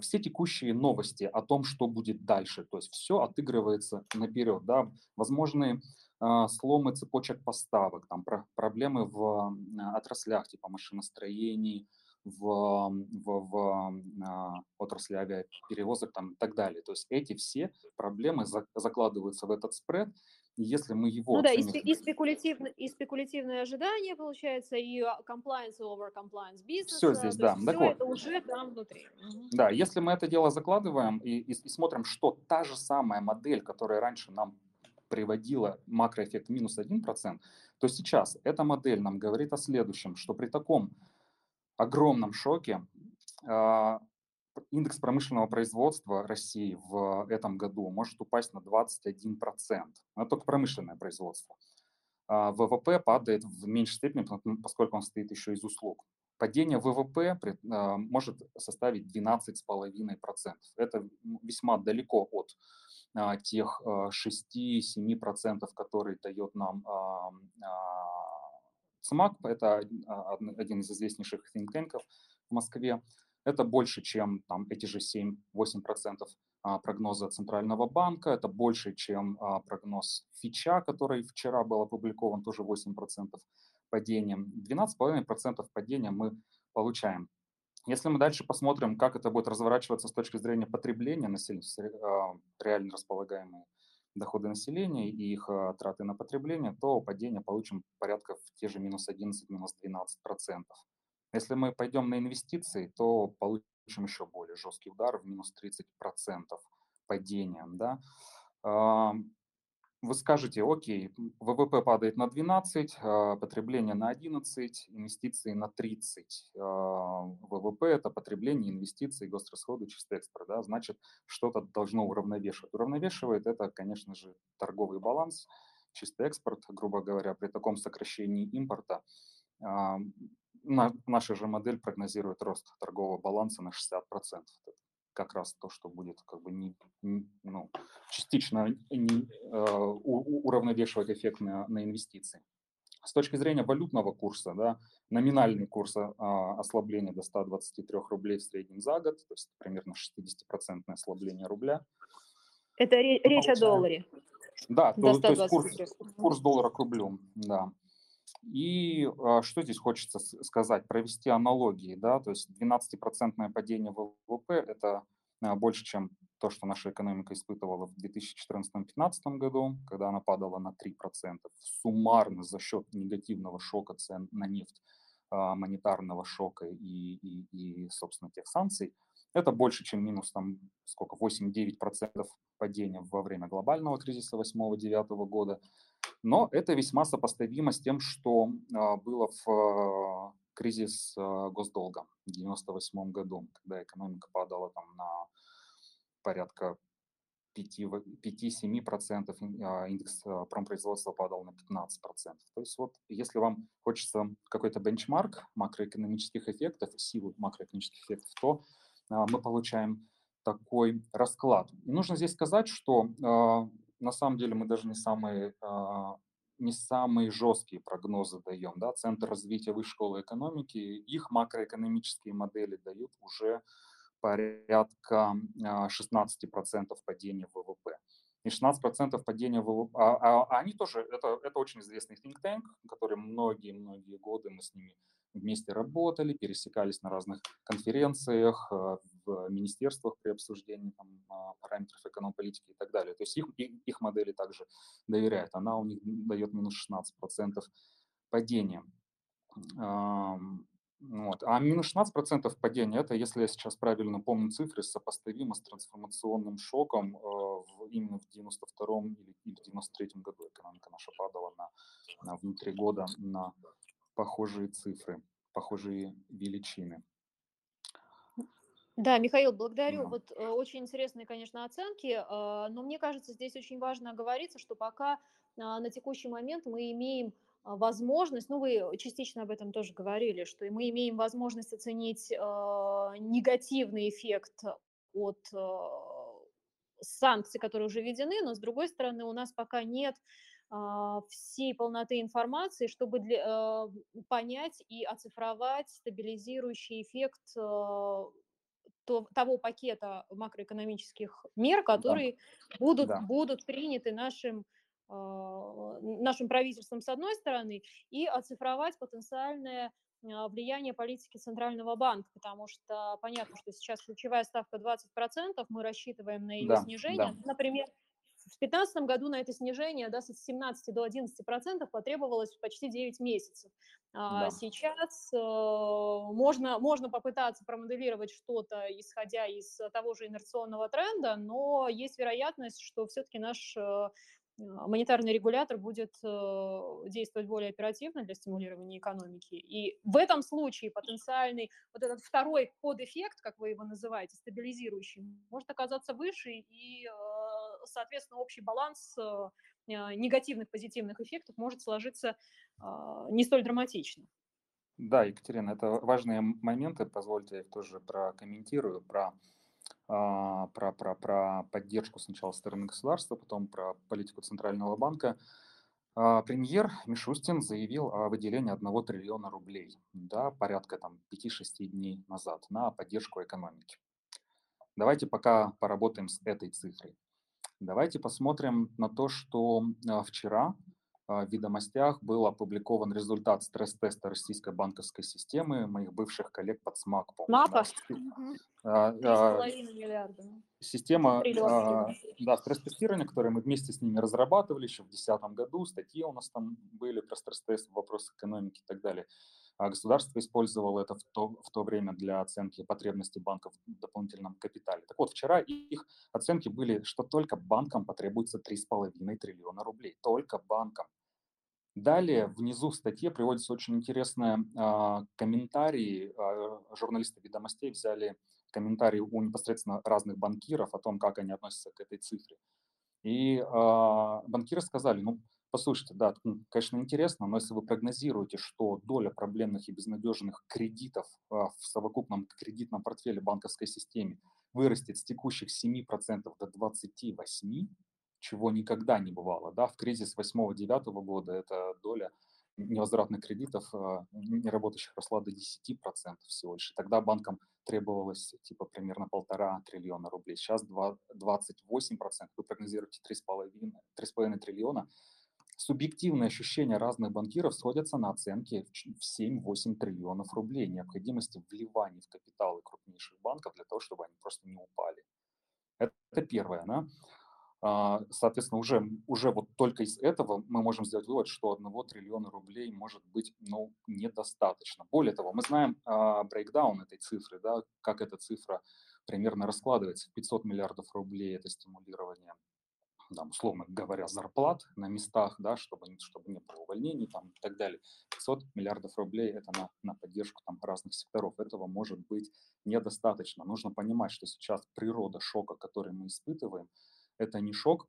все текущие новости о том, что будет дальше. То есть все отыгрывается наперед. Да? Возможные а, сломы цепочек поставок, там, про проблемы в отраслях типа машиностроений, в, в, в а, отрасли авиаперевозок там, и так далее. То есть эти все проблемы за, закладываются в этот спред, если мы его... Ну да, и, и, спекулятивные, и спекулятивные ожидания, получается, и а, compliance over compliance бизнес. Все здесь, да. Все вот. это уже там внутри. Да, если мы это дело закладываем и, и, и смотрим, что та же самая модель, которая раньше нам приводила макроэффект минус 1%, то сейчас эта модель нам говорит о следующем, что при таком огромном шоке э, индекс промышленного производства России в этом году может упасть на 21%. Это только промышленное производство. А ВВП падает в меньшей степени, поскольку он состоит еще из услуг. Падение ВВП а, может составить 12,5%. Это весьма далеко от а, тех 6-7%, которые дает нам ЦМАК, это один из известнейших think в Москве, это больше, чем там, эти же 7-8% прогноза Центрального банка, это больше, чем прогноз Фича, который вчера был опубликован, тоже 8% падения. 12,5% падения мы получаем. Если мы дальше посмотрим, как это будет разворачиваться с точки зрения потребления населения, а, реально располагаемые доходы населения и их а, траты на потребление, то падение получим порядка в те же минус 11, минус 12 процентов. Если мы пойдем на инвестиции, то получим еще более жесткий удар в минус 30 процентов падения. Да? вы скажете, окей, ВВП падает на 12, а, потребление на 11, инвестиции на 30. А, ВВП – это потребление, инвестиции, госрасходы, чистый экспорт. Да? Значит, что-то должно уравновешивать. Уравновешивает это, конечно же, торговый баланс, чистый экспорт, грубо говоря, при таком сокращении импорта. Наша же модель прогнозирует рост торгового баланса на 60% как раз то, что будет как бы не, не ну, частично не, э, уравновешивать эффект на, на инвестиции. С точки зрения валютного курса, да, номинальный курс э, ослабления до 123 рублей в среднем за год, то есть примерно 60% ослабление рубля. Это речь, речь о долларе. Да, то, то есть курс, курс доллара к рублю, да. И э, что здесь хочется сказать, провести аналогии, да, то есть 12% падение ВВП – это э, больше, чем то, что наша экономика испытывала в 2014-2015 году, когда она падала на 3%, суммарно за счет негативного шока цен на нефть, э, монетарного шока и, и, и, собственно, тех санкций. Это больше, чем минус там, сколько, 8-9% падения во время глобального кризиса 8-9 года. Но это весьма сопоставимо с тем, что а, было в а, кризис а, госдолга в 1998 году, когда экономика падала там на порядка 5-7%, индекс промпроизводства падал на 15%. То есть вот если вам хочется какой-то бенчмарк макроэкономических эффектов, силы макроэкономических эффектов, то мы получаем такой расклад. И нужно здесь сказать, что на самом деле мы даже не самые, а, не самые жесткие прогнозы даем. Да? Центр развития высшей школы экономики, их макроэкономические модели дают уже порядка 16% а, падения ВВП. И 16% падения ВВП, а, а, а они тоже, это, это очень известный think tank, который многие-многие годы мы с ними вместе работали, пересекались на разных конференциях, э, в министерствах при обсуждении там, а, параметров эконом-политики и так далее. То есть их, их модели также доверяют. Она у них дает минус 16% падения. Вот. А минус 16% падения, это, если я сейчас правильно помню цифры, сопоставимо с трансформационным шоком э, в, именно в 92 или, или в 93 году экономика наша падала на, на внутри года на похожие цифры, похожие величины. Да, Михаил, благодарю. Да. Вот э, очень интересные, конечно, оценки, э, но мне кажется, здесь очень важно оговориться, что пока э, на текущий момент мы имеем возможность, ну вы частично об этом тоже говорили, что мы имеем возможность оценить э, негативный эффект от э, санкций, которые уже введены, но с другой стороны у нас пока нет а, всей полноты информации, чтобы для, а, понять и оцифровать стабилизирующий эффект а, того пакета макроэкономических мер, которые да. будут, да. будут приняты нашим, нашим правительством с одной стороны, и оцифровать потенциальное влияние политики Центрального банка, потому что понятно, что сейчас ключевая ставка 20%, мы рассчитываем на ее да, снижение. Да. Например, в 2015 году на это снижение да, с 17 до 11 процентов потребовалось почти 9 месяцев. А да. Сейчас э, можно, можно попытаться промоделировать что-то, исходя из того же инерционного тренда, но есть вероятность, что все-таки наш э, монетарный регулятор будет э, действовать более оперативно для стимулирования экономики. И в этом случае потенциальный вот этот второй подэффект, как вы его называете, стабилизирующий, может оказаться выше, и, э, соответственно, общий баланс э, негативных, позитивных эффектов может сложиться не столь драматично. Да, Екатерина, это важные моменты, позвольте я их тоже прокомментирую, про а, про, про, про поддержку сначала стороны государства, потом про политику Центрального банка. А, премьер Мишустин заявил о выделении 1 триллиона рублей, да, порядка там 5-6 дней назад, на поддержку экономики. Давайте пока поработаем с этой цифрой. Давайте посмотрим на то, что а, вчера а, в «Ведомостях» был опубликован результат стресс-теста российской банковской системы моих бывших коллег под СМАК. МАПа? Да. А, миллиарда. Система да, стресс-тестирования, которое мы вместе с ними разрабатывали еще в 2010 году, статьи у нас там были про стресс-тест, вопросы экономики и так далее. А государство использовало это в то, в то время для оценки потребностей банков в дополнительном капитале. Так вот, вчера их оценки были, что только банкам потребуется 3,5 триллиона рублей. Только банкам. Далее внизу в статье приводится очень интересный э, комментарий. Э, журналисты «Ведомостей» взяли комментарии у непосредственно разных банкиров о том, как они относятся к этой цифре. И э, банкиры сказали, ну, Послушайте, да, конечно, интересно, но если вы прогнозируете, что доля проблемных и безнадежных кредитов а, в совокупном кредитном портфеле банковской системе вырастет с текущих 7% до 28%, чего никогда не бывало, да, в кризис 8-9 года эта доля невозвратных кредитов а, неработающих росла до 10% всего лишь. Тогда банкам требовалось типа примерно полтора триллиона рублей. Сейчас 28%, вы прогнозируете 3,5 триллиона, Субъективные ощущения разных банкиров сходятся на оценке в 7-8 триллионов рублей необходимости вливания в капиталы крупнейших банков для того, чтобы они просто не упали. Это, первое. Да? А, соответственно, уже, уже вот только из этого мы можем сделать вывод, что 1 триллиона рублей может быть ну, недостаточно. Более того, мы знаем брейкдаун этой цифры, да, как эта цифра примерно раскладывается. 500 миллиардов рублей – это стимулирование там, условно говоря, зарплат на местах, да, чтобы, чтобы не было увольнений там, и так далее. 500 миллиардов рублей – это на, на поддержку там, разных секторов. Этого может быть недостаточно. Нужно понимать, что сейчас природа шока, который мы испытываем, это не шок,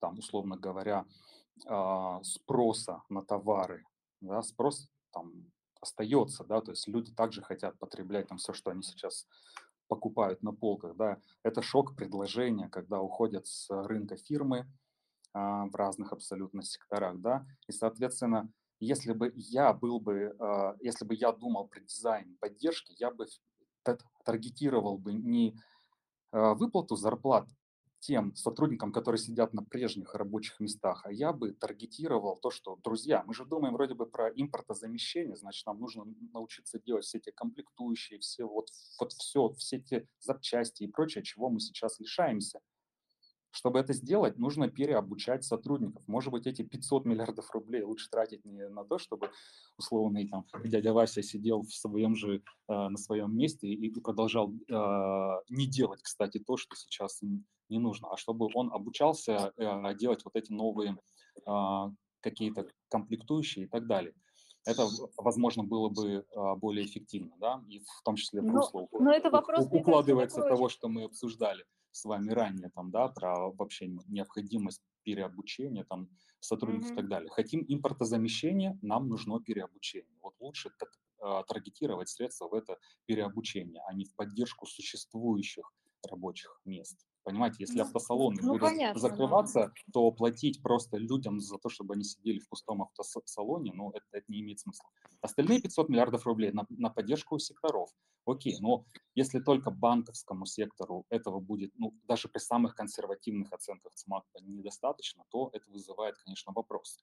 там, условно говоря, э, спроса на товары. Да, спрос там остается, да, то есть люди также хотят потреблять там все, что они сейчас покупают на полках, да, это шок предложения, когда уходят с рынка фирмы а, в разных абсолютно секторах, да, и, соответственно, если бы я был бы, а, если бы я думал про дизайн поддержки, я бы таргетировал бы не а, выплату зарплат тем сотрудникам, которые сидят на прежних рабочих местах, а я бы таргетировал то, что, друзья, мы же думаем вроде бы про импортозамещение, значит, нам нужно научиться делать все эти комплектующие, все вот, вот все, все эти запчасти и прочее, чего мы сейчас лишаемся. Чтобы это сделать, нужно переобучать сотрудников. Может быть, эти 500 миллиардов рублей лучше тратить не на то, чтобы условный там дядя Вася сидел в своем же, э, на своем месте и, продолжал э, не делать, кстати, то, что сейчас не нужно, а чтобы он обучался э, делать вот эти новые э, какие-то комплектующие и так далее. Это, возможно, было бы более эффективно, да, и в том числе в русло но, но это вопрос, укладывается того, что мы обсуждали с вами ранее, там, да, про вообще необходимость переобучения там, сотрудников mm-hmm. и так далее. Хотим импортозамещения, нам нужно переобучение. Вот лучше э, таргетировать средства в это переобучение, а не в поддержку существующих рабочих мест. Понимаете, если автосалоны ну, будут понятно, закрываться, да. то платить просто людям за то, чтобы они сидели в пустом автосалоне, ну, это, это не имеет смысла. Остальные 500 миллиардов рублей на, на поддержку секторов. Окей, но если только банковскому сектору этого будет, ну, даже при самых консервативных оценках ЦМАК недостаточно, то это вызывает, конечно, вопросы.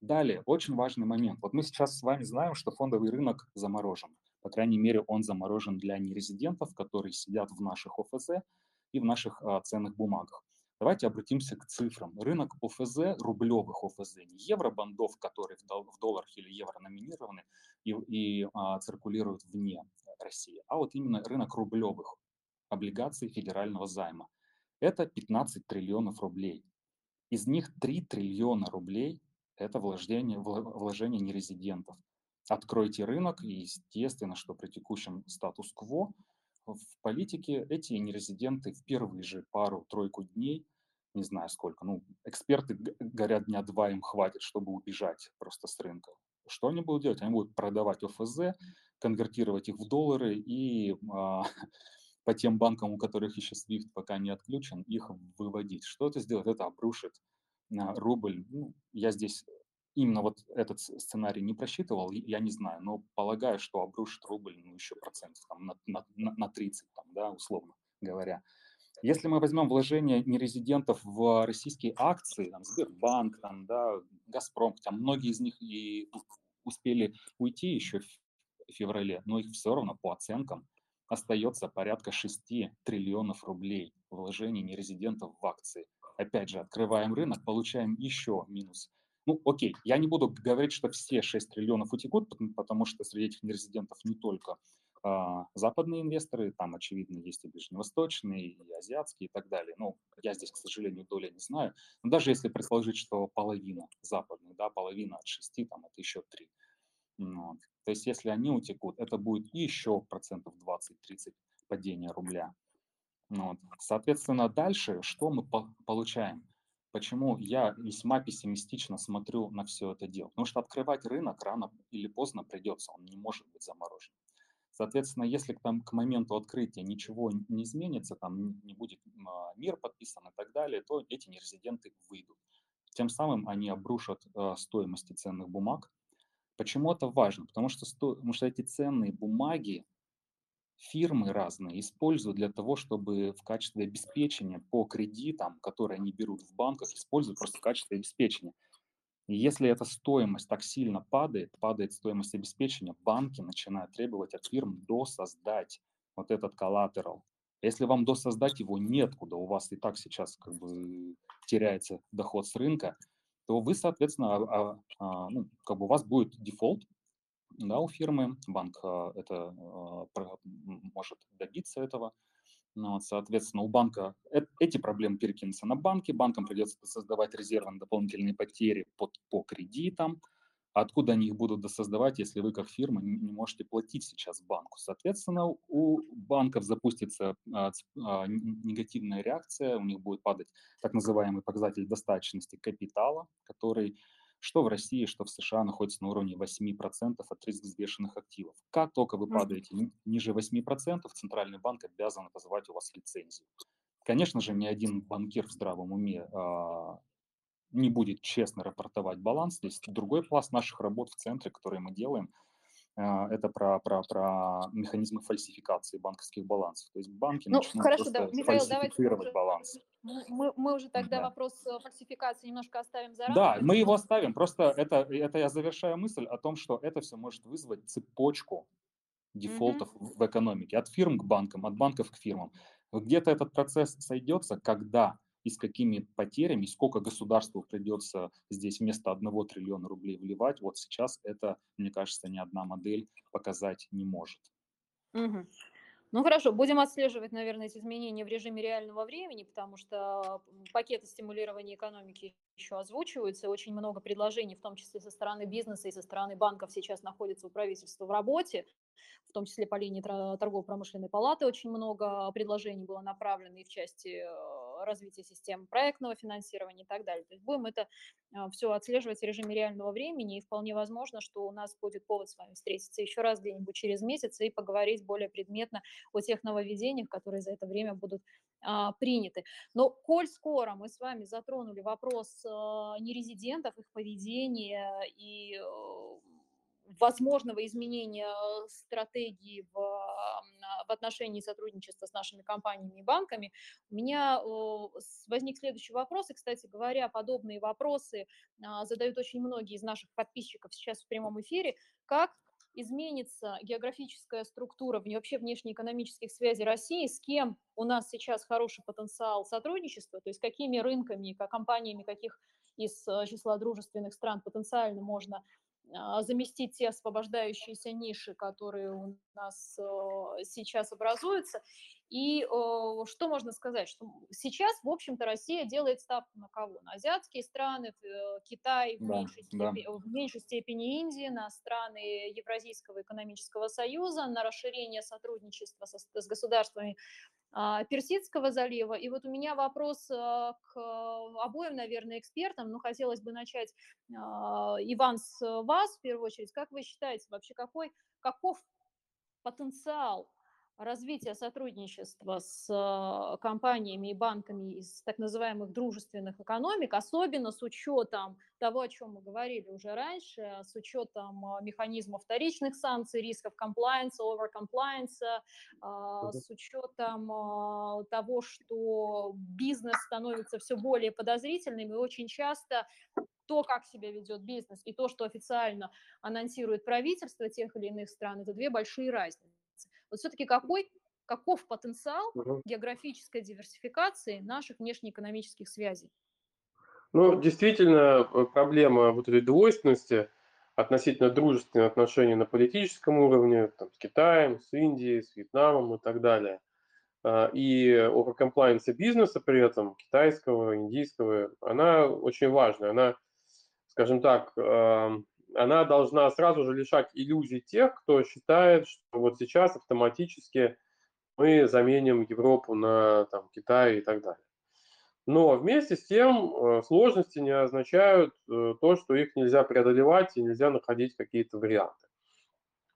Далее, очень важный момент. Вот мы сейчас с вами знаем, что фондовый рынок заморожен. По крайней мере, он заморожен для нерезидентов, которые сидят в наших ОФЗ, и в наших а, ценных бумагах. Давайте обратимся к цифрам. Рынок ОФЗ, рублевых ОФЗ, не евробандов, которые в долларах или евро номинированы и, и а, циркулируют вне России, а вот именно рынок рублевых облигаций федерального займа. Это 15 триллионов рублей. Из них 3 триллиона рублей – это вложение, вложение нерезидентов. Откройте рынок, и естественно, что при текущем статус-кво в политике эти нерезиденты в первые же пару-тройку дней, не знаю сколько, ну, эксперты говорят, дня два им хватит, чтобы убежать просто с рынка. Что они будут делать? Они будут продавать ОФЗ, конвертировать их в доллары и а, по тем банкам, у которых еще SWIFT пока не отключен, их выводить. Что это сделает? Это обрушит а, рубль. Ну, я здесь именно вот этот сценарий не просчитывал, я не знаю, но полагаю, что обрушит рубль ну, еще процентов там, на, на, на 30, там, да, условно говоря. Если мы возьмем вложения нерезидентов в российские акции, там, Сбербанк, там, да, Газпром, хотя многие из них и успели уйти еще в феврале, но их все равно по оценкам остается порядка 6 триллионов рублей вложений нерезидентов в акции. Опять же, открываем рынок, получаем еще минус. Ну, окей, я не буду говорить, что все 6 триллионов утекут, потому что среди этих нерезидентов не только а, западные инвесторы, там, очевидно, есть и ближневосточные, и азиатские, и так далее. Ну, я здесь, к сожалению, доля не знаю. Но даже если предположить, что половина западных, да, половина от шести, там, это еще три. Ну вот. То есть, если они утекут, это будет еще процентов 20-30 падения рубля. Ну вот. Соответственно, дальше что мы по получаем? Почему я весьма пессимистично смотрю на все это дело? Потому что открывать рынок рано или поздно придется, он не может быть заморожен. Соответственно, если к, там, к моменту открытия ничего не изменится, там не будет а, мир подписан и так далее, то эти нерезиденты выйдут. Тем самым они обрушат э, стоимости ценных бумаг. Почему это важно? Потому что, потому что эти ценные бумаги фирмы разные используют для того, чтобы в качестве обеспечения по кредитам, которые они берут в банках, используют просто в качестве обеспечения. И если эта стоимость так сильно падает, падает стоимость обеспечения, банки начинают требовать от фирм досоздать вот этот коллатерал. Если вам досоздать его неткуда, у вас и так сейчас как бы теряется доход с рынка, то вы, соответственно, а, а, а ну, как бы у вас будет дефолт, да, у фирмы, банк а, это а, может добиться этого, ну, вот, соответственно, у банка эти проблемы перекинутся на банки, банкам придется создавать резервы на дополнительные потери под, по кредитам. Откуда они их будут досоздавать, если вы как фирма не можете платить сейчас банку? Соответственно, у банков запустится а, негативная реакция, у них будет падать так называемый показатель достаточности капитала, который что в России, что в США находится на уровне 8% от рисквзвешенных активов. Как только вы падаете ниже 8%, Центральный банк обязан позвать у вас лицензию. Конечно же, ни один банкир в здравом уме а, не будет честно рапортовать баланс. Здесь другой пласт наших работ в центре, которые мы делаем – это про, про, про механизмы фальсификации банковских балансов. То есть банки ну, начнут хорошо, да. Михаил, фальсифицировать давайте баланс. Мы, мы уже тогда да. вопрос э, фальсификации немножко оставим за Да, мы его оставим. Просто это, это я завершаю мысль о том, что это все может вызвать цепочку дефолтов mm-hmm. в экономике. От фирм к банкам, от банков к фирмам. Где-то этот процесс сойдется, когда и с какими потерями, сколько государству придется здесь вместо одного триллиона рублей вливать, вот сейчас это, мне кажется, ни одна модель показать не может. Угу. Ну хорошо, будем отслеживать, наверное, эти изменения в режиме реального времени, потому что пакеты стимулирования экономики еще озвучиваются, очень много предложений, в том числе со стороны бизнеса и со стороны банков сейчас находится у правительства в работе в том числе по линии торгово-промышленной палаты очень много предложений было направлено и в части развития систем проектного финансирования и так далее. То есть будем это а, все отслеживать в режиме реального времени, и вполне возможно, что у нас будет повод с вами встретиться еще раз где-нибудь через месяц и поговорить более предметно о тех нововведениях, которые за это время будут а, приняты. Но коль скоро мы с вами затронули вопрос а, нерезидентов, их поведения и возможного изменения стратегии в, в отношении сотрудничества с нашими компаниями и банками, у меня возник следующий вопрос. И, кстати говоря, подобные вопросы а, задают очень многие из наших подписчиков сейчас в прямом эфире. Как изменится географическая структура вообще внешнеэкономических связей России, с кем у нас сейчас хороший потенциал сотрудничества, то есть какими рынками, как компаниями каких из э, числа дружественных стран потенциально можно заместить те освобождающиеся ниши, которые у нас э, сейчас образуются. И что можно сказать, что сейчас, в общем-то, Россия делает ставку на кого? На азиатские страны, э, Китай, в, да, меньшей степени, да. в меньшей степени Индии, на страны Евразийского экономического союза, на расширение сотрудничества со, с государствами а, Персидского залива. И вот у меня вопрос а, к обоим, наверное, экспертам. Ну, хотелось бы начать, а, Иван, с вас в первую очередь. Как вы считаете, вообще какой, каков потенциал развитие сотрудничества с э, компаниями и банками из так называемых дружественных экономик, особенно с учетом того, о чем мы говорили уже раньше, с учетом э, механизмов вторичных санкций, рисков комплайенса, оверкомплайенса, с учетом э, того, что бизнес становится все более подозрительным и очень часто то, как себя ведет бизнес, и то, что официально анонсирует правительство тех или иных стран, это две большие разницы. Вот все-таки какой, каков потенциал географической диверсификации наших внешнеэкономических связей? Ну, действительно, э, проблема вот этой двойственности относительно дружественных отношений на политическом уровне, там, с Китаем, с Индией, с Вьетнамом и так далее, а, и оверкомплайенса бизнеса при этом, китайского, индийского, она очень важная. Она, скажем так, она должна сразу же лишать иллюзий тех, кто считает, что вот сейчас автоматически мы заменим Европу на там, Китай и так далее. Но вместе с тем э, сложности не означают э, то, что их нельзя преодолевать и нельзя находить какие-то варианты.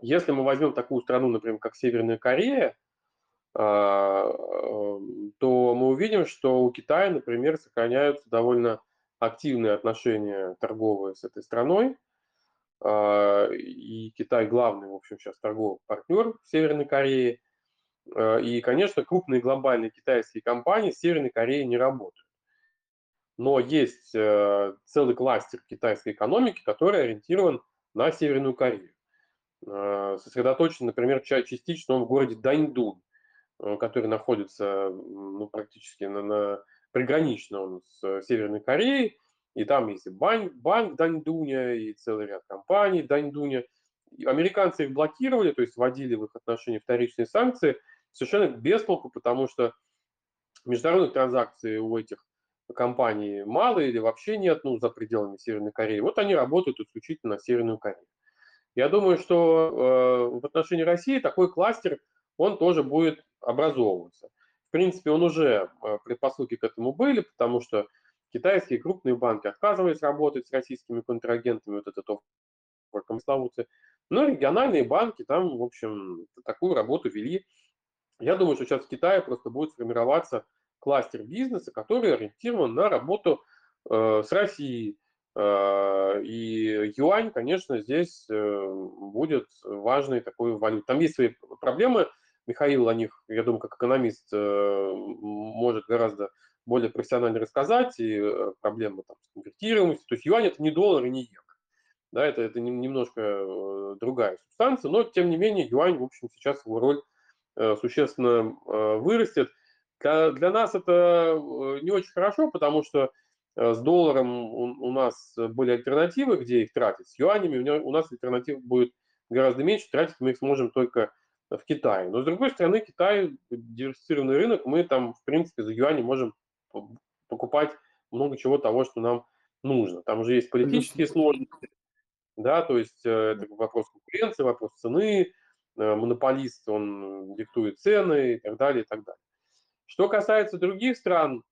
Если мы возьмем такую страну, например, как Северная Корея, а, э, то мы увидим, что у Китая, например, сохраняются довольно активные отношения торговые с этой страной. А, и Китай главный, в общем, сейчас торговый партнер Северной Кореи. А, и, конечно, крупные глобальные китайские компании в Северной Корее не работают. Но есть э, целый кластер китайской экономики, который ориентирован на Северную Корею. А, сосредоточен, например, частично в городе Даньдун, который находится ну, практически на, на пригранично он с Северной Кореей, и там есть банк, банк Даньдуня, и целый ряд компаний Даньдуня. Американцы их блокировали, то есть вводили в их отношении вторичные санкции совершенно без толку, потому что международных транзакций у этих компаний мало или вообще нет, ну, за пределами Северной Кореи. Вот они работают исключительно на Северную Корею. Я думаю, что э, в отношении России такой кластер, он тоже будет образовываться. В принципе, он уже, э, предпосылки к этому были, потому что Китайские крупные банки отказывались работать с российскими контрагентами, вот этот пресловутый. Но региональные банки там, в общем, такую работу вели. Я думаю, что сейчас в Китае просто будет сформироваться кластер бизнеса, который ориентирован на работу э, с Россией. Э, и юань, конечно, здесь э, будет важной такой валютой. Там есть свои проблемы. Михаил о них, я думаю, как экономист, э, может гораздо более профессионально рассказать, и э, проблема там, с конвертируемостью. То есть юань это не доллар и не евро. Да, это, это немножко э, другая субстанция, но тем не менее юань, в общем, сейчас его роль э, существенно вырастет. Для нас это не очень хорошо, потому что с долларом у нас были альтернативы, где их тратить. С юанями у нас альтернатив будет гораздо меньше, тратить мы их сможем только в Китае. Но с другой стороны, Китай диверсифицированный рынок, мы там, в принципе, за юани можем покупать много чего того, что нам нужно. Там уже есть политические сложности, да, то есть э, это вопрос конкуренции, вопрос цены, э, монополист, он диктует цены и так далее, и так далее. Что касается других стран,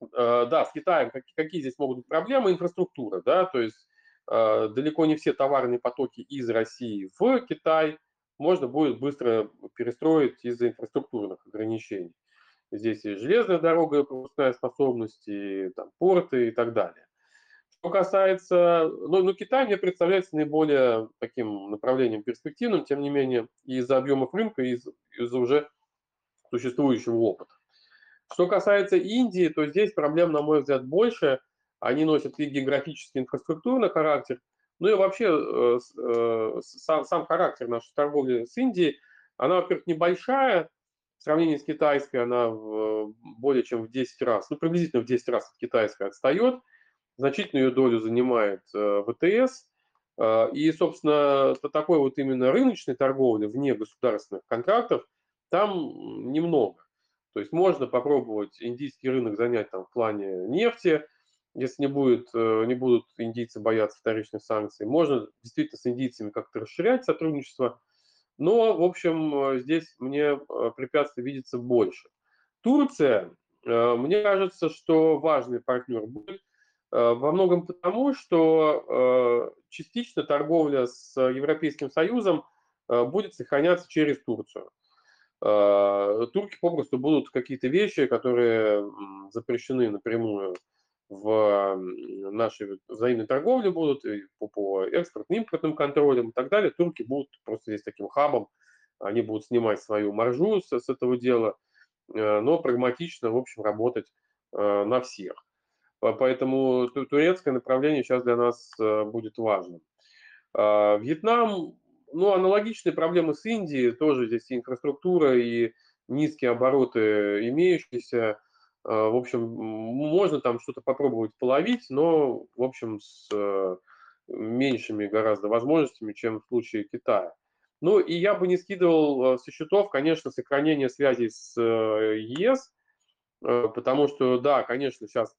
э, да, с Китаем какие здесь могут быть проблемы? Инфраструктура, да, то есть далеко не все товарные потоки из России в Китай можно будет быстро перестроить из-за инфраструктурных ограничений. Здесь и железная дорога, и пропускная способность, и там, порты и так далее. Что касается, ну, ну, Китай мне представляется наиболее таким направлением перспективным, тем не менее, из-за объемов рынка, и из- из-за уже существующего опыта. Что касается Индии, то здесь проблем, на мой взгляд, больше. Они носят и географический, инфраструктурный характер, ну и вообще э, э, сам, сам характер нашей торговли с Индией, она, во-первых, небольшая, сравнении с китайской она в, более чем в 10 раз, ну приблизительно в 10 раз от китайской отстает. Значительную долю занимает э, ВТС. Э, и, собственно, такой вот именно рыночной торговли вне государственных контрактов там немного. То есть можно попробовать индийский рынок занять там в плане нефти, если не, будет, э, не будут индийцы бояться вторичных санкций. Можно действительно с индийцами как-то расширять сотрудничество – но, в общем, э, здесь мне э, препятствий видится больше. Турция, э, мне кажется, что важный партнер будет во многом потому, что частично торговля с Европейским Союзом будет сохраняться через Турцию. турки попросту будут какие-то вещи, которые запрещены напрямую в нашей взаимной торговле будут, по, по экспортным импортным контролям и так далее. Турки будут просто здесь таким хабом, они будут снимать свою маржу с, с этого дела, э, но прагматично, в общем, работать э, на всех. Поэтому турецкое направление сейчас для нас э, будет важным. А, Вьетнам, ну, аналогичные проблемы с Индией, тоже здесь инфраструктура, и низкие обороты имеющиеся, в общем, можно там что-то попробовать половить, но, в общем, с э, меньшими гораздо возможностями, чем в случае Китая. Ну и я бы не скидывал э, со счетов, конечно, сохранение связей с ЕС, потому что, да, конечно, сейчас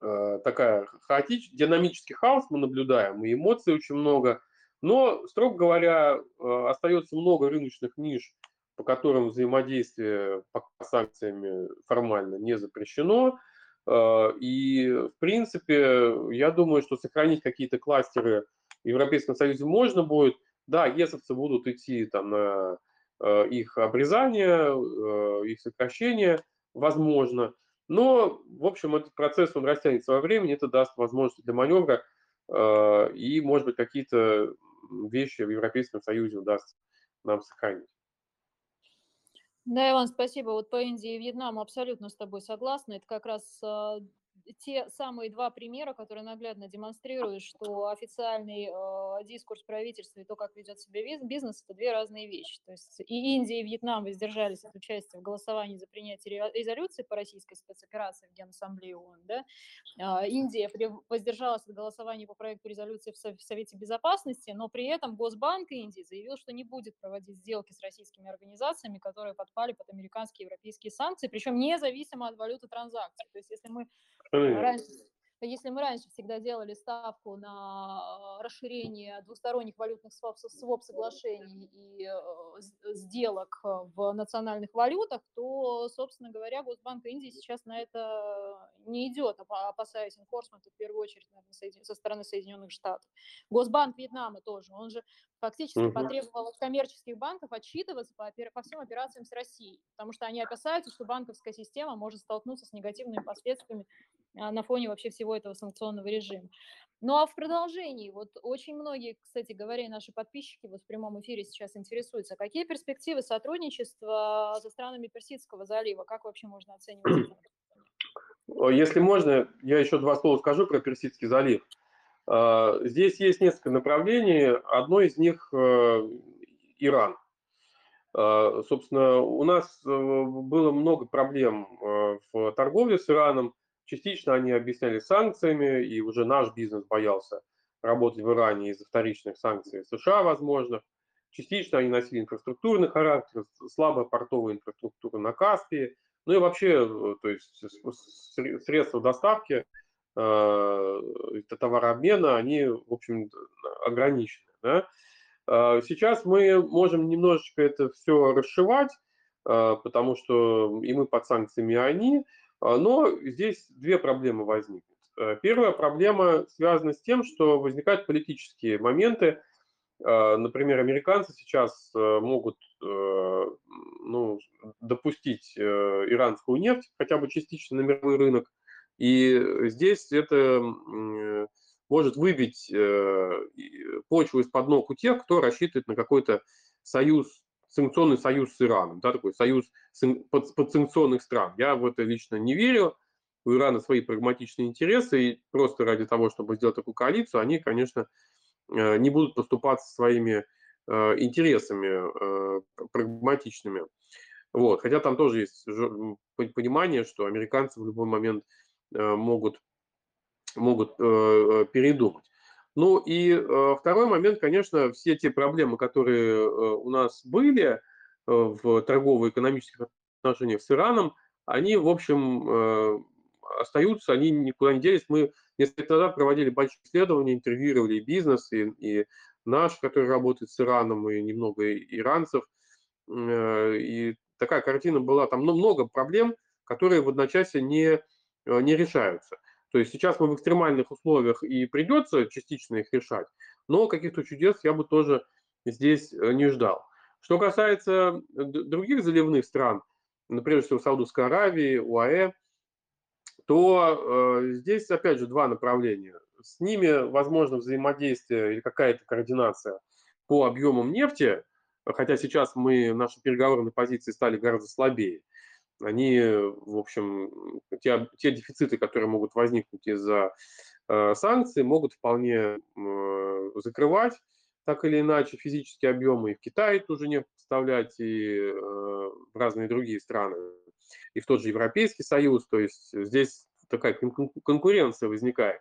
такая хаотичная, динамический хаос мы наблюдаем, и эмоций очень много, но, строго говоря, остается много рыночных ниш, по которым взаимодействие пока санкциями формально не запрещено. Э, и, в принципе, я думаю, что сохранить какие-то кластеры в Европейском Союзе можно будет. Да, есовцы будут идти там на э, их обрезание, э, их сокращение, возможно. Но, в общем, этот процесс, он растянется во времени, это даст возможность для маневра, и, может быть, какие-то вещи в Европейском Союзе удастся нам сохранить. Да, Иван, спасибо. Вот по Индии и Вьетнаму абсолютно с тобой согласна. Это как раз а, те самые два примера, которые наглядно демонстрируют, что официальный э, дискурс правительства и то, как ведет себя бизнес, это две разные вещи. То есть и Индия, и Вьетнам воздержались от участия в голосовании за принятие резолюции по российской спецоперации в Генассамблее ООН. Да? Э, Индия воздержалась от голосования по проекту резолюции в Совете Безопасности, но при этом Госбанк Индии заявил, что не будет проводить сделки с российскими организациями, которые подпали под американские и европейские санкции, причем независимо от валюты транзакций. То есть если мы Раньше, если мы раньше всегда делали ставку на расширение двусторонних валютных своп-соглашений и э, сделок в национальных валютах, то, собственно говоря, Госбанк Индии сейчас на это не идет, опасаясь инфорсмента в первую очередь наверное, со стороны Соединенных Штатов. Госбанк Вьетнама тоже, он же фактически угу. потребовал от коммерческих банков отчитываться по, по всем операциям с Россией, потому что они опасаются, что банковская система может столкнуться с негативными последствиями на фоне вообще всего этого санкционного режима. Ну а в продолжении, вот очень многие, кстати говоря, наши подписчики вот в прямом эфире сейчас интересуются, какие перспективы сотрудничества со странами Персидского залива, как вообще можно оценивать? Если можно, я еще два слова скажу про Персидский залив. А, здесь есть несколько направлений. Одно из них э, – Иран. А, собственно, у нас э, было много проблем э, в торговле с Ираном. Частично они объясняли санкциями, и уже наш бизнес боялся работать в Иране из-за вторичных санкций США возможных. Частично они носили инфраструктурный характер, слабая портовая инфраструктура на Каспии, ну и вообще, то есть средства доставки Э, товарообмена, они, в общем, ограничены. Да? Э, сейчас мы можем немножечко это все расшивать, э, потому что и мы под санкциями, и они, но здесь две проблемы возникнут. Первая проблема связана с тем, что возникают политические моменты. Например, американцы сейчас могут ну, допустить иранскую нефть хотя бы частично на мировой рынок, и здесь это может выбить э, почву из-под ног у тех, кто рассчитывает на какой-то союз, санкционный союз с Ираном, да, такой союз подсанкционных стран. Я в это лично не верю. У Ирана свои прагматичные интересы, и просто ради того, чтобы сделать такую коалицию, они, конечно, э, не будут поступаться своими э, интересами прагматичными. Вот. Хотя там тоже есть понимание, что американцы в любой момент Э, могут, могут э, э, передумать. Ну и второй момент, конечно, все те проблемы, которые у нас были в торгово-экономических отношениях с Ираном, они, в общем, остаются, они никуда не делись. Мы несколько назад проводили большие исследования, интервьюировали и бизнес, и, и наш, который работает с Ираном, и немного иранцев. И такая картина была, там ну, много проблем, которые в одночасье не Э, не решаются. То есть сейчас мы в экстремальных условиях и придется частично их решать, но каких-то чудес я бы тоже здесь э, не ждал. Что касается других заливных стран, ну, прежде всего Саудовской Аравии, УАЭ, то э, здесь, опять же, два направления. С ними возможно взаимодействие или какая-то координация по объемам нефти, хотя сейчас мы, наши переговорные позиции стали гораздо слабее. Они, в общем, те, те дефициты, которые могут возникнуть из-за э, санкций, могут вполне э, закрывать так или иначе физические объемы и в Китае тоже нефть поставлять, и э, в разные другие страны, и в тот же Европейский Союз. То есть здесь такая конкуренция возникает.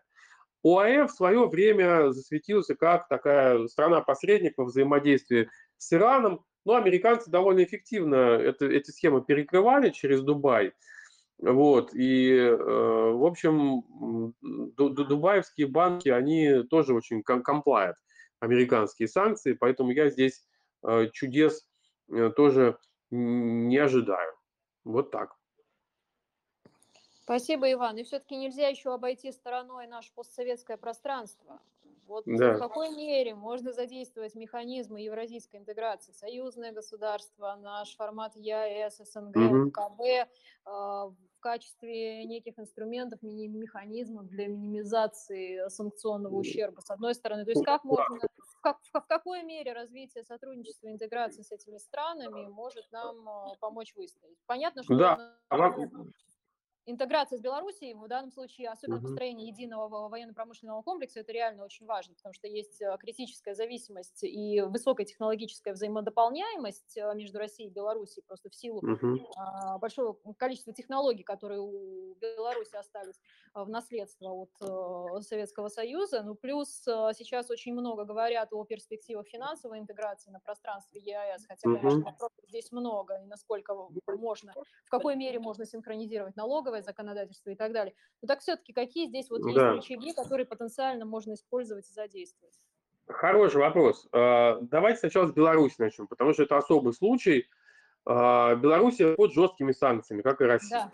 ОАЭ в свое время засветился как такая страна-посредник во взаимодействии с Ираном. Но американцы довольно эффективно это, эти схемы перекрывали через Дубай. Вот, и, э, в общем, дубаевские банки, они тоже очень комплают американские санкции, поэтому я здесь э, чудес э, тоже не ожидаю. Вот так. Спасибо, Иван. И все-таки нельзя еще обойти стороной наше постсоветское пространство. Вот да. в какой мере можно задействовать механизмы евразийской интеграции, союзное государство, наш формат ЕАЭС, СНГ, угу. КБ э, в качестве неких инструментов, механизмов для минимизации санкционного ущерба, с одной стороны. То есть как можно, в, как, в какой мере развитие сотрудничества и интеграции с этими странами может нам э, помочь выстоять? Понятно, что... Да, интеграция с Белоруссией в данном случае, особенно угу. построение единого военно-промышленного комплекса, это реально очень важно, потому что есть э, критическая зависимость и высокая технологическая взаимодополняемость э, между Россией и Белоруссией просто в силу угу. большого количества технологий, которые у Беларуси остались э, в наследство от Советского Союза. Ну, плюс сейчас очень много говорят о перспективах финансовой интеграции на пространстве ЕАЭС, хотя, конечно, вопросов здесь много, и насколько можно, в какой мере можно синхронизировать налоговые налоговое законодательство и так далее. Но так все-таки какие здесь вот есть да. рычаги, которые потенциально можно использовать и задействовать? Хороший вопрос. А, давайте сначала с Беларуси начнем, потому что это особый случай. А, Беларусь под жесткими санкциями, как и Россия. Да,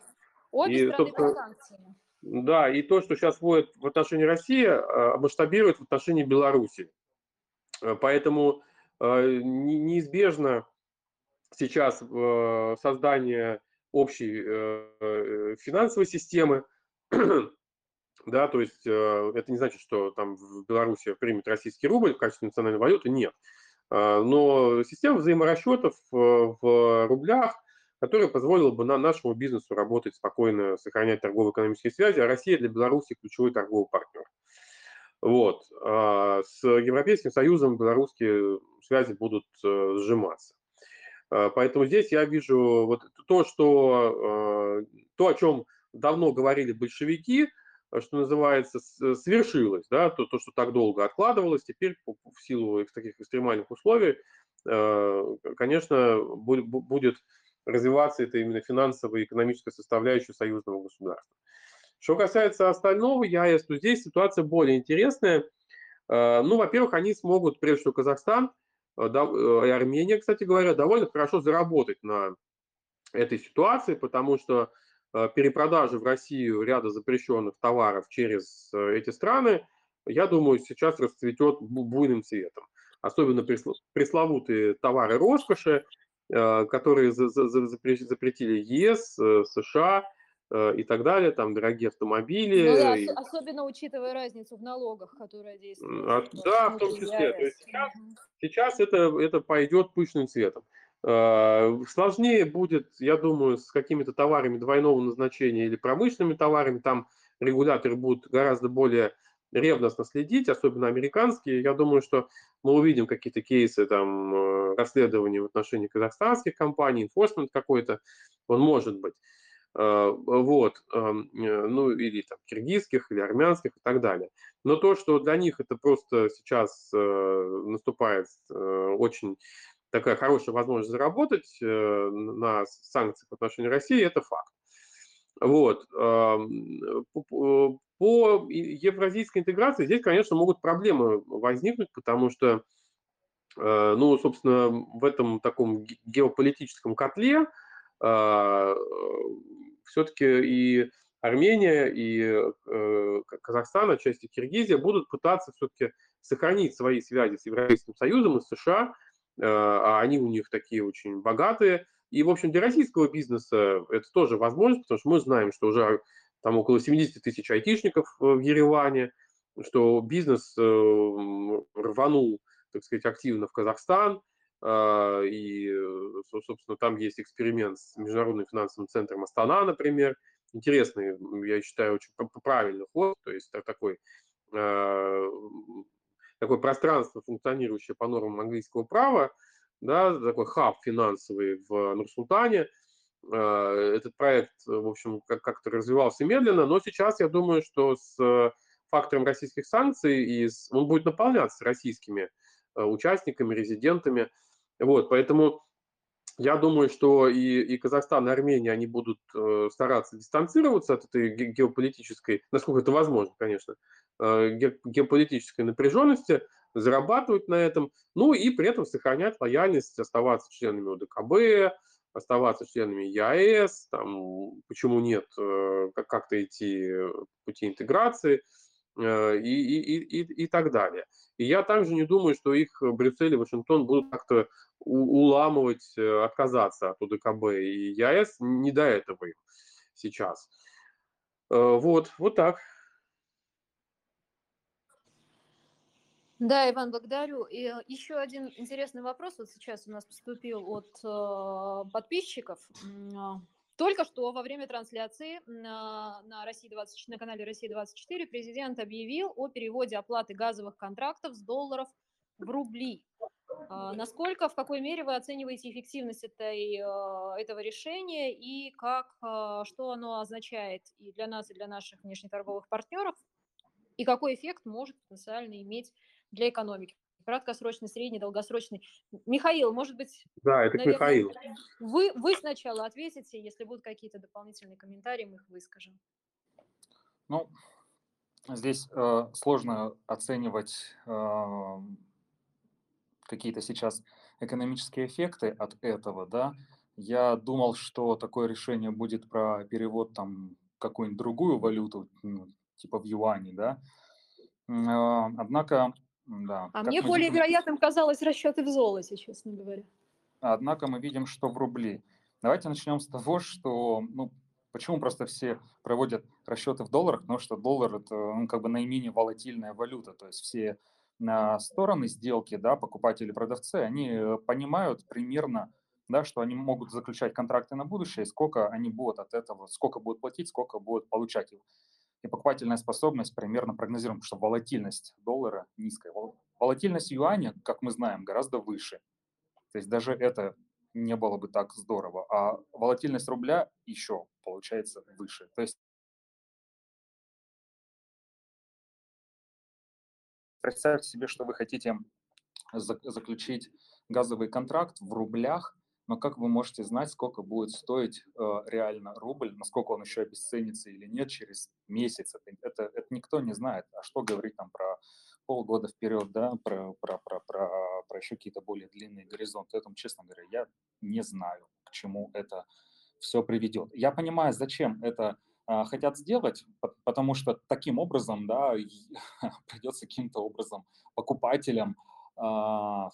обе и, страны под санкциями. Да, и то, что сейчас вводит в отношении России, а, масштабирует в отношении Беларуси. Поэтому неизбежно сейчас создание общей э, э, финансовой системы, да, то есть э, это не значит, что там в Беларуси примет российский рубль в качестве национальной валюты, нет. Но система взаиморасчетов в рублях, которая позволила бы на нашему бизнесу работать спокойно, сохранять торгово-экономические связи, а Россия для Беларуси ключевой торговый партнер. Вот. С Европейским Союзом белорусские связи будут сжиматься. Э, поэтому здесь я вижу вот то, что, э, то, о чем давно говорили большевики, что называется, свершилось, да, то, то, что так долго откладывалось, теперь в силу таких экстремальных условий, э, конечно, будет развиваться это именно финансовая и экономическая составляющая союзного государства. Что касается остального ЯЭС, то здесь ситуация более интересная. Ну, во-первых, они смогут, прежде всего, Казахстан, Э, э, и Армения, кстати говоря, довольно хорошо заработать на этой ситуации, потому что э, перепродажи в Россию ряда запрещенных товаров через эти страны, я думаю, сейчас расцветет буйным цветом. Особенно пресловутые товары роскоши, которые запретили ЕС, США, Э, и так далее, там дорогие автомобили. Ну, да, и... Особенно учитывая разницу в налогах, которая действует. А, да, в том числе. То есть сейчас, сейчас это, это пойдет пышным цветом. Э, сложнее будет, я думаю, с какими-то товарами двойного назначения или промышленными товарами. Там регуляторы будут гораздо более ревностно следить, особенно американские. Я думаю, что мы увидим какие-то кейсы там э, расследований в отношении казахстанских компаний, enforcement какой-то, он может быть. Э, вот, эм, э, ну или там киргизских, или армянских и так далее. Но то, что для них это просто сейчас э, наступает очень такая хорошая возможность заработать на санкциях в отношении России, это факт. Вот. Эм, по евразийской интеграции здесь, конечно, могут проблемы возникнуть, потому что, ну, собственно, в этом таком геополитическом котле все-таки и Армения, и э, Казахстан, отчасти Киргизия будут пытаться все-таки сохранить свои связи с Европейским Союзом и США а они у них такие очень богатые. И, в общем, для российского бизнеса это тоже возможность, потому что мы знаем, что уже там около 70 тысяч айтишников в Ереване, что бизнес рванул, так сказать, активно в Казахстан, и, собственно, там есть эксперимент с Международным финансовым центром Астана, например, интересный, я считаю, очень правильный ход, то есть такой, э, такое пространство, функционирующее по нормам английского права, да, такой хаб финансовый в Нур-Султане. Э, этот проект, в общем, как-то развивался медленно, но сейчас я думаю, что с фактором российских санкций и с, он будет наполняться российскими э, участниками, резидентами. Вот, поэтому я думаю, что и, и Казахстан, и Армения, они будут э, стараться дистанцироваться от этой геополитической, насколько это возможно, конечно, э, геополитической напряженности, зарабатывать на этом, ну и при этом сохранять лояльность, оставаться членами ОДКБ, оставаться членами ЕАЭС, там, почему нет, э, как-то идти пути интеграции и, и, и, и так далее. И я также не думаю, что их Брюссель и Вашингтон будут как-то уламывать, э, отказаться от УДКБ и ЯЭС, не до этого им сейчас. Э, вот, вот так. Да, Иван, благодарю. И э, еще один интересный вопрос вот сейчас у нас поступил от э, подписчиков. Только что во время трансляции на, на, России 20, на канале Россия-24 президент объявил о переводе оплаты газовых контрактов с долларов в рубли. А, насколько, в какой мере вы оцениваете эффективность этой, а, этого решения и как, а, что оно означает и для нас, и для наших внешнеторговых партнеров, и какой эффект может потенциально иметь для экономики? Краткосрочный, средний, долгосрочный. Михаил, может быть, да, это наверное, Михаил. Вы, вы сначала ответите, если будут какие-то дополнительные комментарии, мы их выскажем. Ну, здесь э, сложно оценивать э, какие-то сейчас экономические эффекты от этого, да, я думал, что такое решение будет про перевод там какую-нибудь другую валюту, ну, типа в юане, да. А, однако, да. А мне более видим, вероятным казалось расчеты в золоте, честно говоря. Однако мы видим, что в рубли. Давайте начнем с того, что, ну, почему просто все проводят расчеты в долларах, потому что доллар это, ну, как бы наименее волатильная валюта, то есть все стороны сделки, да, покупатели и продавцы, они э, понимают примерно, да, что они могут заключать контракты на будущее, сколько они будут от этого, сколько будут платить, сколько будут получать его. И покупательная способность примерно прогнозируем, что волатильность доллара низкая. Волатильность юаня, как мы знаем, гораздо выше. То есть даже это не было бы так здорово. А волатильность рубля еще получается выше. То есть Представьте себе, что вы хотите заключить газовый контракт в рублях, но как вы можете знать, сколько будет стоить э, реально рубль, насколько он еще обесценится или нет через месяц? Это, это, это никто не знает. А что говорить там про полгода вперед, да, про, про, про, про, про еще какие-то более длинные горизонты? Этому, честно говоря, я не знаю, к чему это все приведет. Я понимаю, зачем это а, хотят сделать, потому что таким образом, да, придется каким-то образом покупателям а,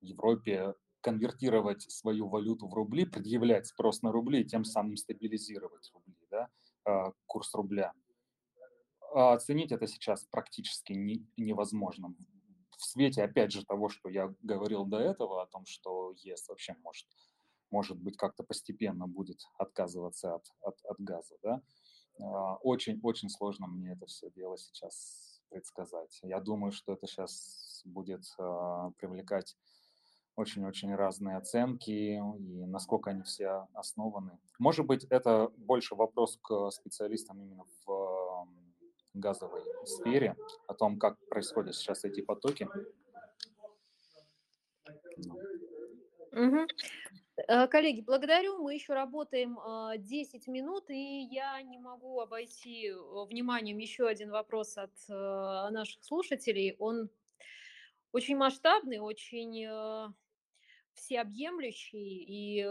в Европе конвертировать свою валюту в рубли, предъявлять спрос на рубли тем самым стабилизировать рубли, да, а, курс рубля. Оценить это сейчас практически не, невозможно. В свете, опять же, того, что я говорил до этого, о том, что ЕС вообще может, может быть как-то постепенно будет отказываться от, от, от газа, да, очень-очень сложно мне это все дело сейчас предсказать. Я думаю, что это сейчас будет а, привлекать очень-очень разные оценки и насколько они все основаны. Может быть, это больше вопрос к специалистам именно в газовой сфере, о том, как происходят сейчас эти потоки. Угу. Коллеги, благодарю. Мы еще работаем 10 а, минут, и я не могу обойти вниманием еще один вопрос от наших слушателей. Он очень масштабный, очень всеобъемлющий, и,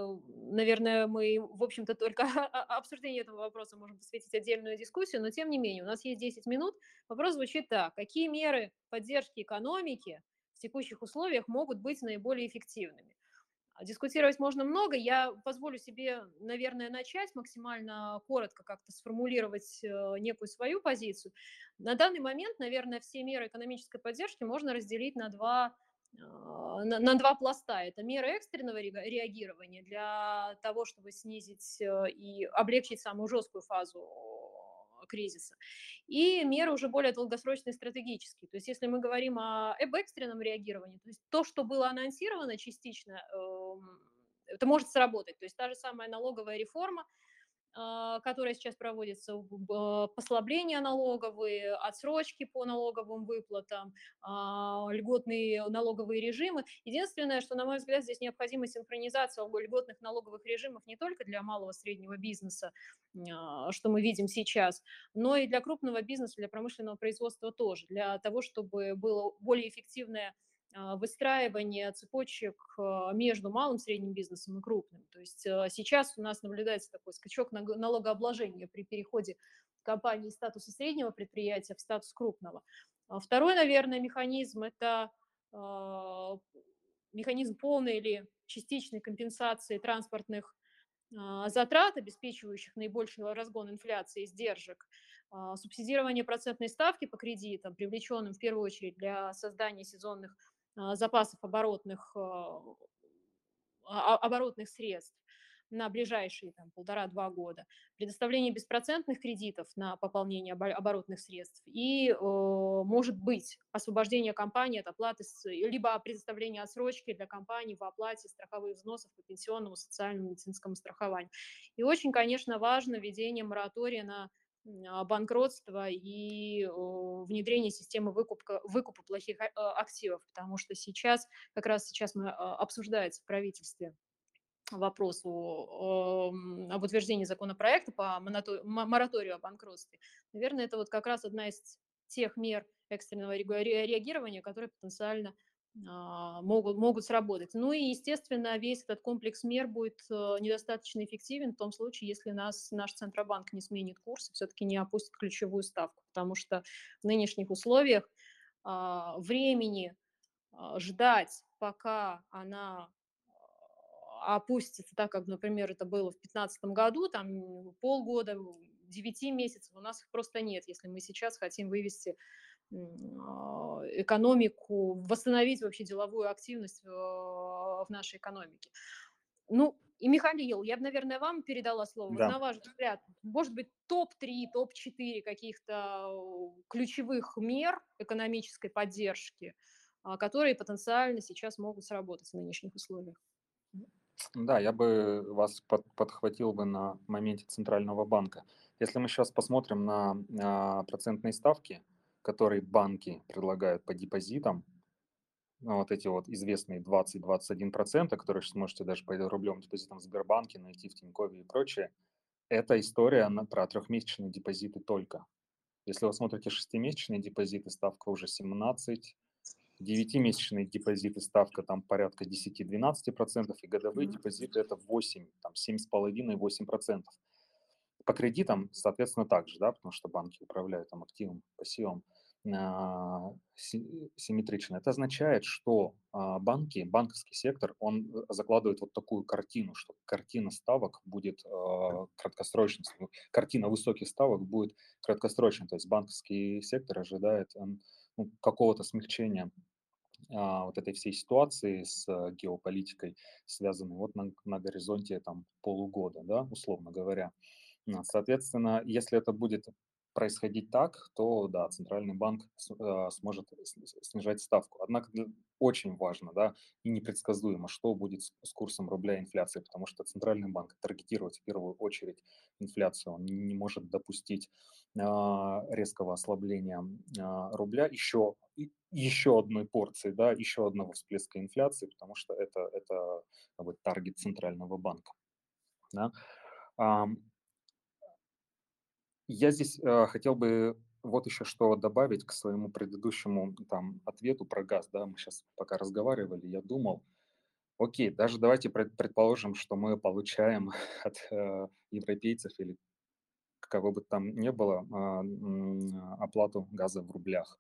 наверное, мы, в общем-то, только обсуждению этого вопроса можем посвятить отдельную дискуссию, но, тем не менее, у нас есть 10 минут. Вопрос звучит так. Какие меры поддержки экономики в текущих условиях могут быть наиболее эффективными. А дискутировать можно много. Я позволю себе, наверное, начать максимально коротко как-то сформулировать э, некую свою позицию. На данный момент, наверное, все меры экономической поддержки можно разделить на два на, на два пласта. Это меры экстренного реагирования для того, чтобы снизить э, и облегчить самую жесткую фазу кризиса, и меры уже более долгосрочные стратегические. То есть если мы говорим о, об экстренном реагировании, то есть то, что было анонсировано частично, эм, это может сработать. То есть та же самая налоговая реформа, а, которая сейчас проводится, а, послабления налоговые, отсрочки по налоговым выплатам, а, льготные налоговые режимы. Единственное, что, на мой взгляд, здесь необходима синхронизация льготных налоговых режимов не только для малого и среднего бизнеса, что мы видим сейчас, но и для крупного бизнеса, для промышленного производства тоже, для того, чтобы было более эффективное а, выстраивание цепочек а, между малым, средним бизнесом и крупным. То есть а, сейчас у нас наблюдается такой скачок налогообложения при переходе компании из статуса среднего предприятия в статус крупного. Второй, наверное, механизм – это механизм полной или частичной компенсации транспортных затрат, обеспечивающих наибольший разгон инфляции и сдержек, субсидирование процентной ставки по кредитам, привлеченным в первую очередь для создания сезонных а, запасов оборотных, а, а, оборотных средств на ближайшие там, полтора-два года, предоставление беспроцентных кредитов на пополнение оборотных средств и, может быть, освобождение компании от оплаты, либо предоставление отсрочки для компании в оплате страховых взносов по пенсионному, социальному, медицинскому страхованию. И очень, конечно, важно введение моратория на а, банкротства и внедрение системы выкупа, выкупа плохих а, активов, потому что сейчас, как раз сейчас мы а, обсуждается в правительстве вопрос о, об утверждении законопроекта по мораторию о банкротстве. Наверное, это вот как раз одна из тех мер экстренного реагирования, которые потенциально а, могут, могут сработать. Ну и, естественно, весь этот комплекс мер будет э, недостаточно эффективен в том случае, если нас, наш Центробанк не сменит курс и все-таки не опустит ключевую ставку, потому что в нынешних условиях а, времени а, ждать, пока она опустится так, как, например, это было в 2015 году, там полгода, 9 месяцев, у нас их просто нет, если мы сейчас хотим вывести а, экономику, восстановить вообще деловую активность в нашей экономике. Ну, и Михаил, я бы, наверное, вам передала слово. Да. На ваш взгляд, может быть, топ-3, топ-4 каких-то ключевых мер экономической поддержки, а, которые потенциально сейчас могут сработать в нынешних условиях? Да, я бы вас под, подхватил бы на моменте Центрального банка. Если мы сейчас посмотрим на, на процентные ставки, которые банки предлагают по депозитам, ну, вот эти вот известные 20-21%, которые вы сможете даже по рублевым депозитам в Сбербанке найти в Тинькове и прочее, это история на, про трехмесячные депозиты только. Если вы смотрите шестимесячные депозиты, ставка уже 17, 9-месячные депозиты ставка там порядка 10-12%, и годовые депозиты это 8, там 7,5-8%. По кредитам, соответственно, также, да, потому что банки управляют там активом, пассивом. А, симметрично. Это означает, что а, банки, банковский сектор, он э, закладывает вот такую картину, что картина ставок будет а, краткосрочной, картина высоких ставок будет краткосрочной, то есть банковский сектор ожидает ну, какого-то смягчения вот этой всей ситуации с геополитикой, связанной вот на, на горизонте там полугода, да, условно говоря. Соответственно, если это будет происходить так, то да, центральный банк э, сможет снижать ставку. Однако очень важно, да, и непредсказуемо, что будет с курсом рубля и инфляции, потому что центральный банк таргетирует в первую очередь инфляцию, он не может допустить а, резкого ослабления а, рубля еще еще одной порции, да, еще одного всплеска инфляции, потому что это это бы, таргет центрального банка. Да. Я здесь э, хотел бы вот еще что добавить к своему предыдущему там ответу про газ. Да, мы сейчас пока разговаривали, я думал, окей, даже давайте предположим, что мы получаем от э, европейцев или кого бы там ни было э, оплату газа в рублях.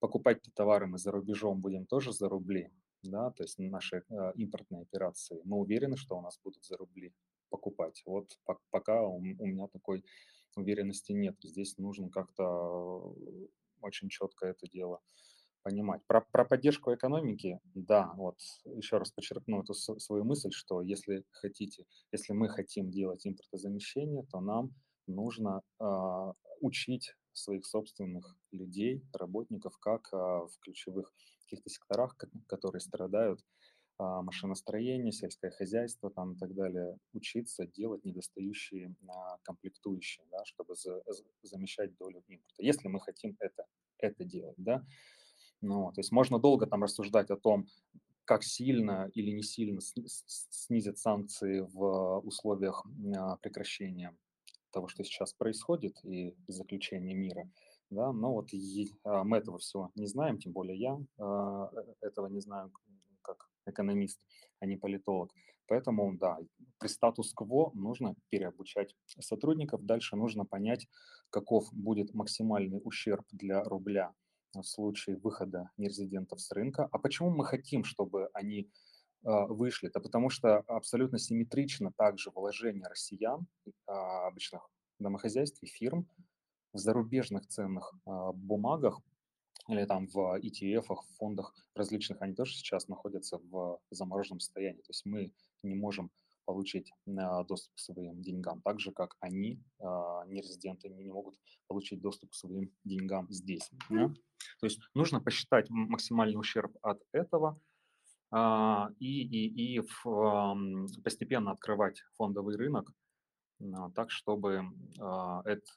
покупать товары мы за рубежом будем тоже за рубли, да, то есть наши э, импортные операции. Мы уверены, что у нас будут за рубли покупать. Вот пока у, у меня такой уверенности нет. Здесь нужно как-то очень четко это дело понимать. Про, про поддержку экономики, да, вот еще раз подчеркну эту свою мысль, что если хотите, если мы хотим делать импортозамещение, то нам нужно э, учить своих собственных людей, работников, как э, в ключевых каких-то секторах, которые страдают, э, машиностроение, сельское хозяйство там и так далее, учиться делать недостающие э, комплектующие, да, чтобы за, замещать долю импорта. Если мы хотим это, это делать, да, ну, то есть можно долго там рассуждать о том, как сильно или не сильно снизят санкции в условиях прекращения того, что сейчас происходит и заключения мира. Да, но вот и, а, мы этого всего не знаем, тем более я а, э, этого не знаю экономист, а не политолог. Поэтому, да, при статус-кво нужно переобучать сотрудников. Дальше нужно понять, каков будет максимальный ущерб для рубля в случае выхода нерезидентов с рынка. А почему мы хотим, чтобы они а, вышли? Это потому что абсолютно симметрично также вложения россиян, а, обычных домохозяйств и фирм в зарубежных ценных а, бумагах или там в ETF, в фондах различных, они тоже сейчас находятся в замороженном состоянии. То есть мы не можем получить доступ к своим деньгам, так же, как они, нерезиденты, не могут получить доступ к своим деньгам здесь. Да? То есть нужно посчитать максимальный ущерб от этого а, и, и, и в, постепенно открывать фондовый рынок а, так, чтобы а, этот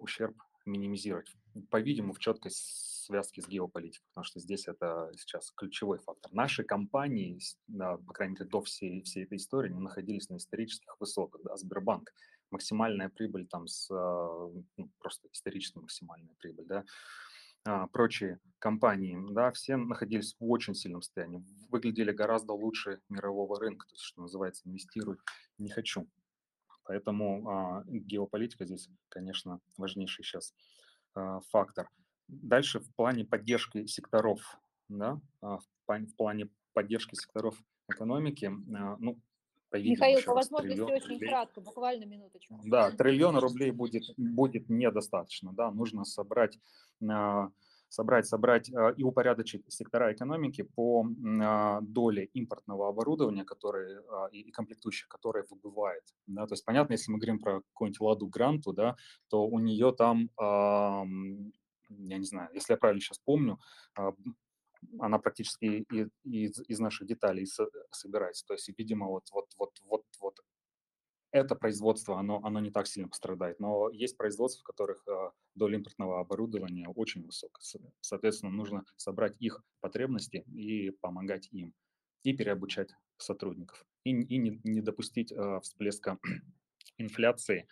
ущерб минимизировать. По-видимому, в четкой связке с геополитикой, потому что здесь это сейчас ключевой фактор. Наши компании, по крайней мере, до всей, всей этой истории, не находились на исторических высотах. Да? Сбербанк, максимальная прибыль там с ну, просто исторически максимальная прибыль, да, а, прочие компании, да, все находились в очень сильном состоянии, выглядели гораздо лучше мирового рынка, то есть, что называется, инвестируй не хочу. Поэтому а, геополитика здесь, конечно, важнейший сейчас а, фактор. Дальше в плане поддержки секторов, да, а, в, в плане поддержки секторов экономики, а, ну, Михаил, по возможности очень рублей. кратко, буквально минуточку. Да, триллион рублей будет, будет недостаточно, да, нужно собрать, а, собрать, собрать а, и упорядочить сектора экономики по а, доле импортного оборудования, которые, и комплектующих, которое выбывает. Да, то есть понятно, если мы говорим про какую-нибудь ладу гранту, да, то у нее там, я не знаю, если я правильно сейчас помню, она практически из, из наших деталей собирается. То есть, видимо, вот, вот, вот, вот, вот это производство, оно, оно не так сильно пострадает. Но есть производства, в которых э, доля импортного оборудования очень высокая. Соответственно, нужно собрать их потребности и помогать им. И переобучать сотрудников. И, и не, не допустить э, всплеска инфляции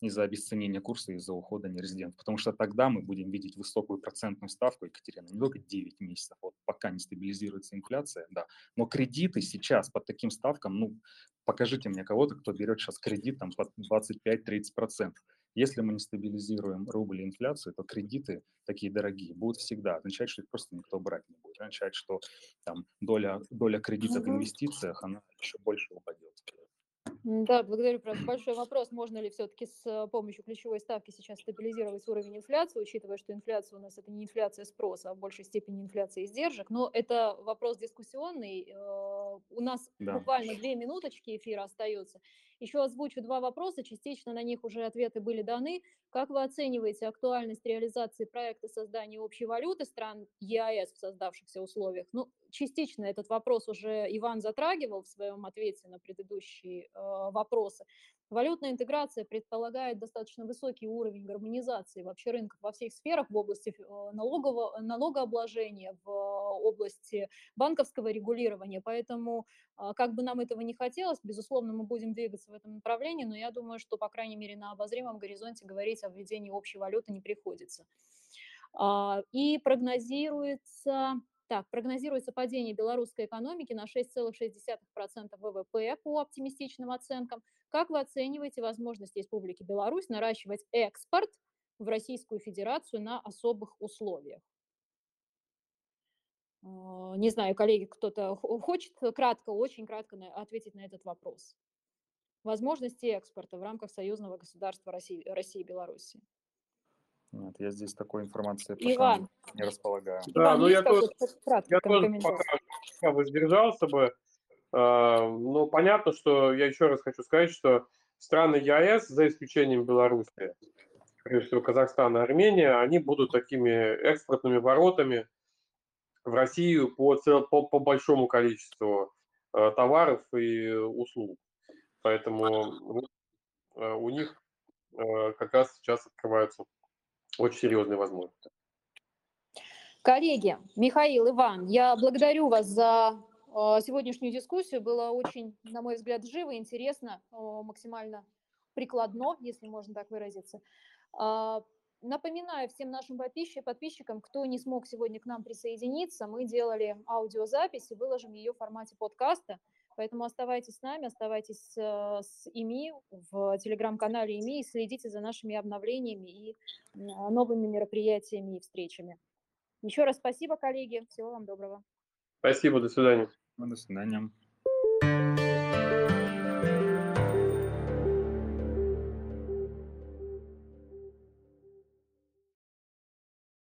из-за обесценения курса, из-за ухода нерезидентов. Потому что тогда мы будем видеть высокую процентную ставку, Екатерина, не только 9 месяцев, вот пока не стабилизируется инфляция, да. Но кредиты сейчас под таким ставкам, ну, покажите мне кого-то, кто берет сейчас кредит там под 25-30%. Если мы не стабилизируем рубль и инфляцию, то кредиты такие дорогие будут всегда. Означает, что их просто никто брать не будет. Означает, что там доля, доля кредитов в инвестициях, она еще больше упадет. Да, благодарю. Большой вопрос, можно ли все-таки с э, помощью ключевой ставки сейчас стабилизировать уровень инфляции, учитывая, что инфляция у нас это не инфляция спроса, а в большей степени инфляция издержек. Но это вопрос дискуссионный. Э, у нас да. буквально две минуточки эфира остается. Еще озвучу два вопроса, частично на них уже ответы были даны. Как вы оцениваете актуальность реализации проекта создания общей валюты стран ЕАЭС в создавшихся условиях? Ну, частично этот вопрос уже Иван затрагивал в своем ответе на предыдущие э, вопросы. Валютная интеграция предполагает достаточно высокий уровень гармонизации вообще рынков во всех сферах в области э, налогового, налогообложения, в области банковского регулирования. Поэтому, а, как бы нам этого не хотелось, безусловно, мы будем двигаться в этом направлении, но я думаю, что, по крайней мере, на обозримом горизонте говорить о введении общей валюты не приходится. А, и прогнозируется так, прогнозируется падение белорусской экономики на 6,6% ВВП по оптимистичным оценкам. Как вы оцениваете возможность Республики Беларусь наращивать экспорт в Российскую Федерацию на особых условиях? Не знаю, коллеги, кто-то хочет кратко, очень кратко ответить на этот вопрос. Возможности экспорта в рамках союзного государства России, России и Беларуси. Нет, я здесь такой информации пока Иван. не располагаю. Да, Иван, ну я тоже, я тоже пока воздержался бы. А, ну, понятно, что я еще раз хочу сказать, что страны ЕАЭС, за исключением Беларуси, прежде всего Казахстан и Армения, они будут такими экспортными воротами в Россию по, по, по большому количеству э, товаров и услуг. Поэтому э, у них э, как раз сейчас открываются очень серьезные возможности. Коллеги, Михаил, Иван, я благодарю вас за э, сегодняшнюю дискуссию. Было очень, на мой взгляд, живо, интересно, э, максимально прикладно, если можно так выразиться. А, напоминаю всем нашим подписчикам, кто не смог сегодня к нам присоединиться, мы делали аудиозапись и выложим ее в формате подкаста. Поэтому оставайтесь с нами, оставайтесь э, с ИМИ в телеграм-канале ИМИ и следите за нашими обновлениями и новыми мероприятиями и встречами. Еще раз спасибо, коллеги. Всего вам доброго. Спасибо, до свидания. До свидания.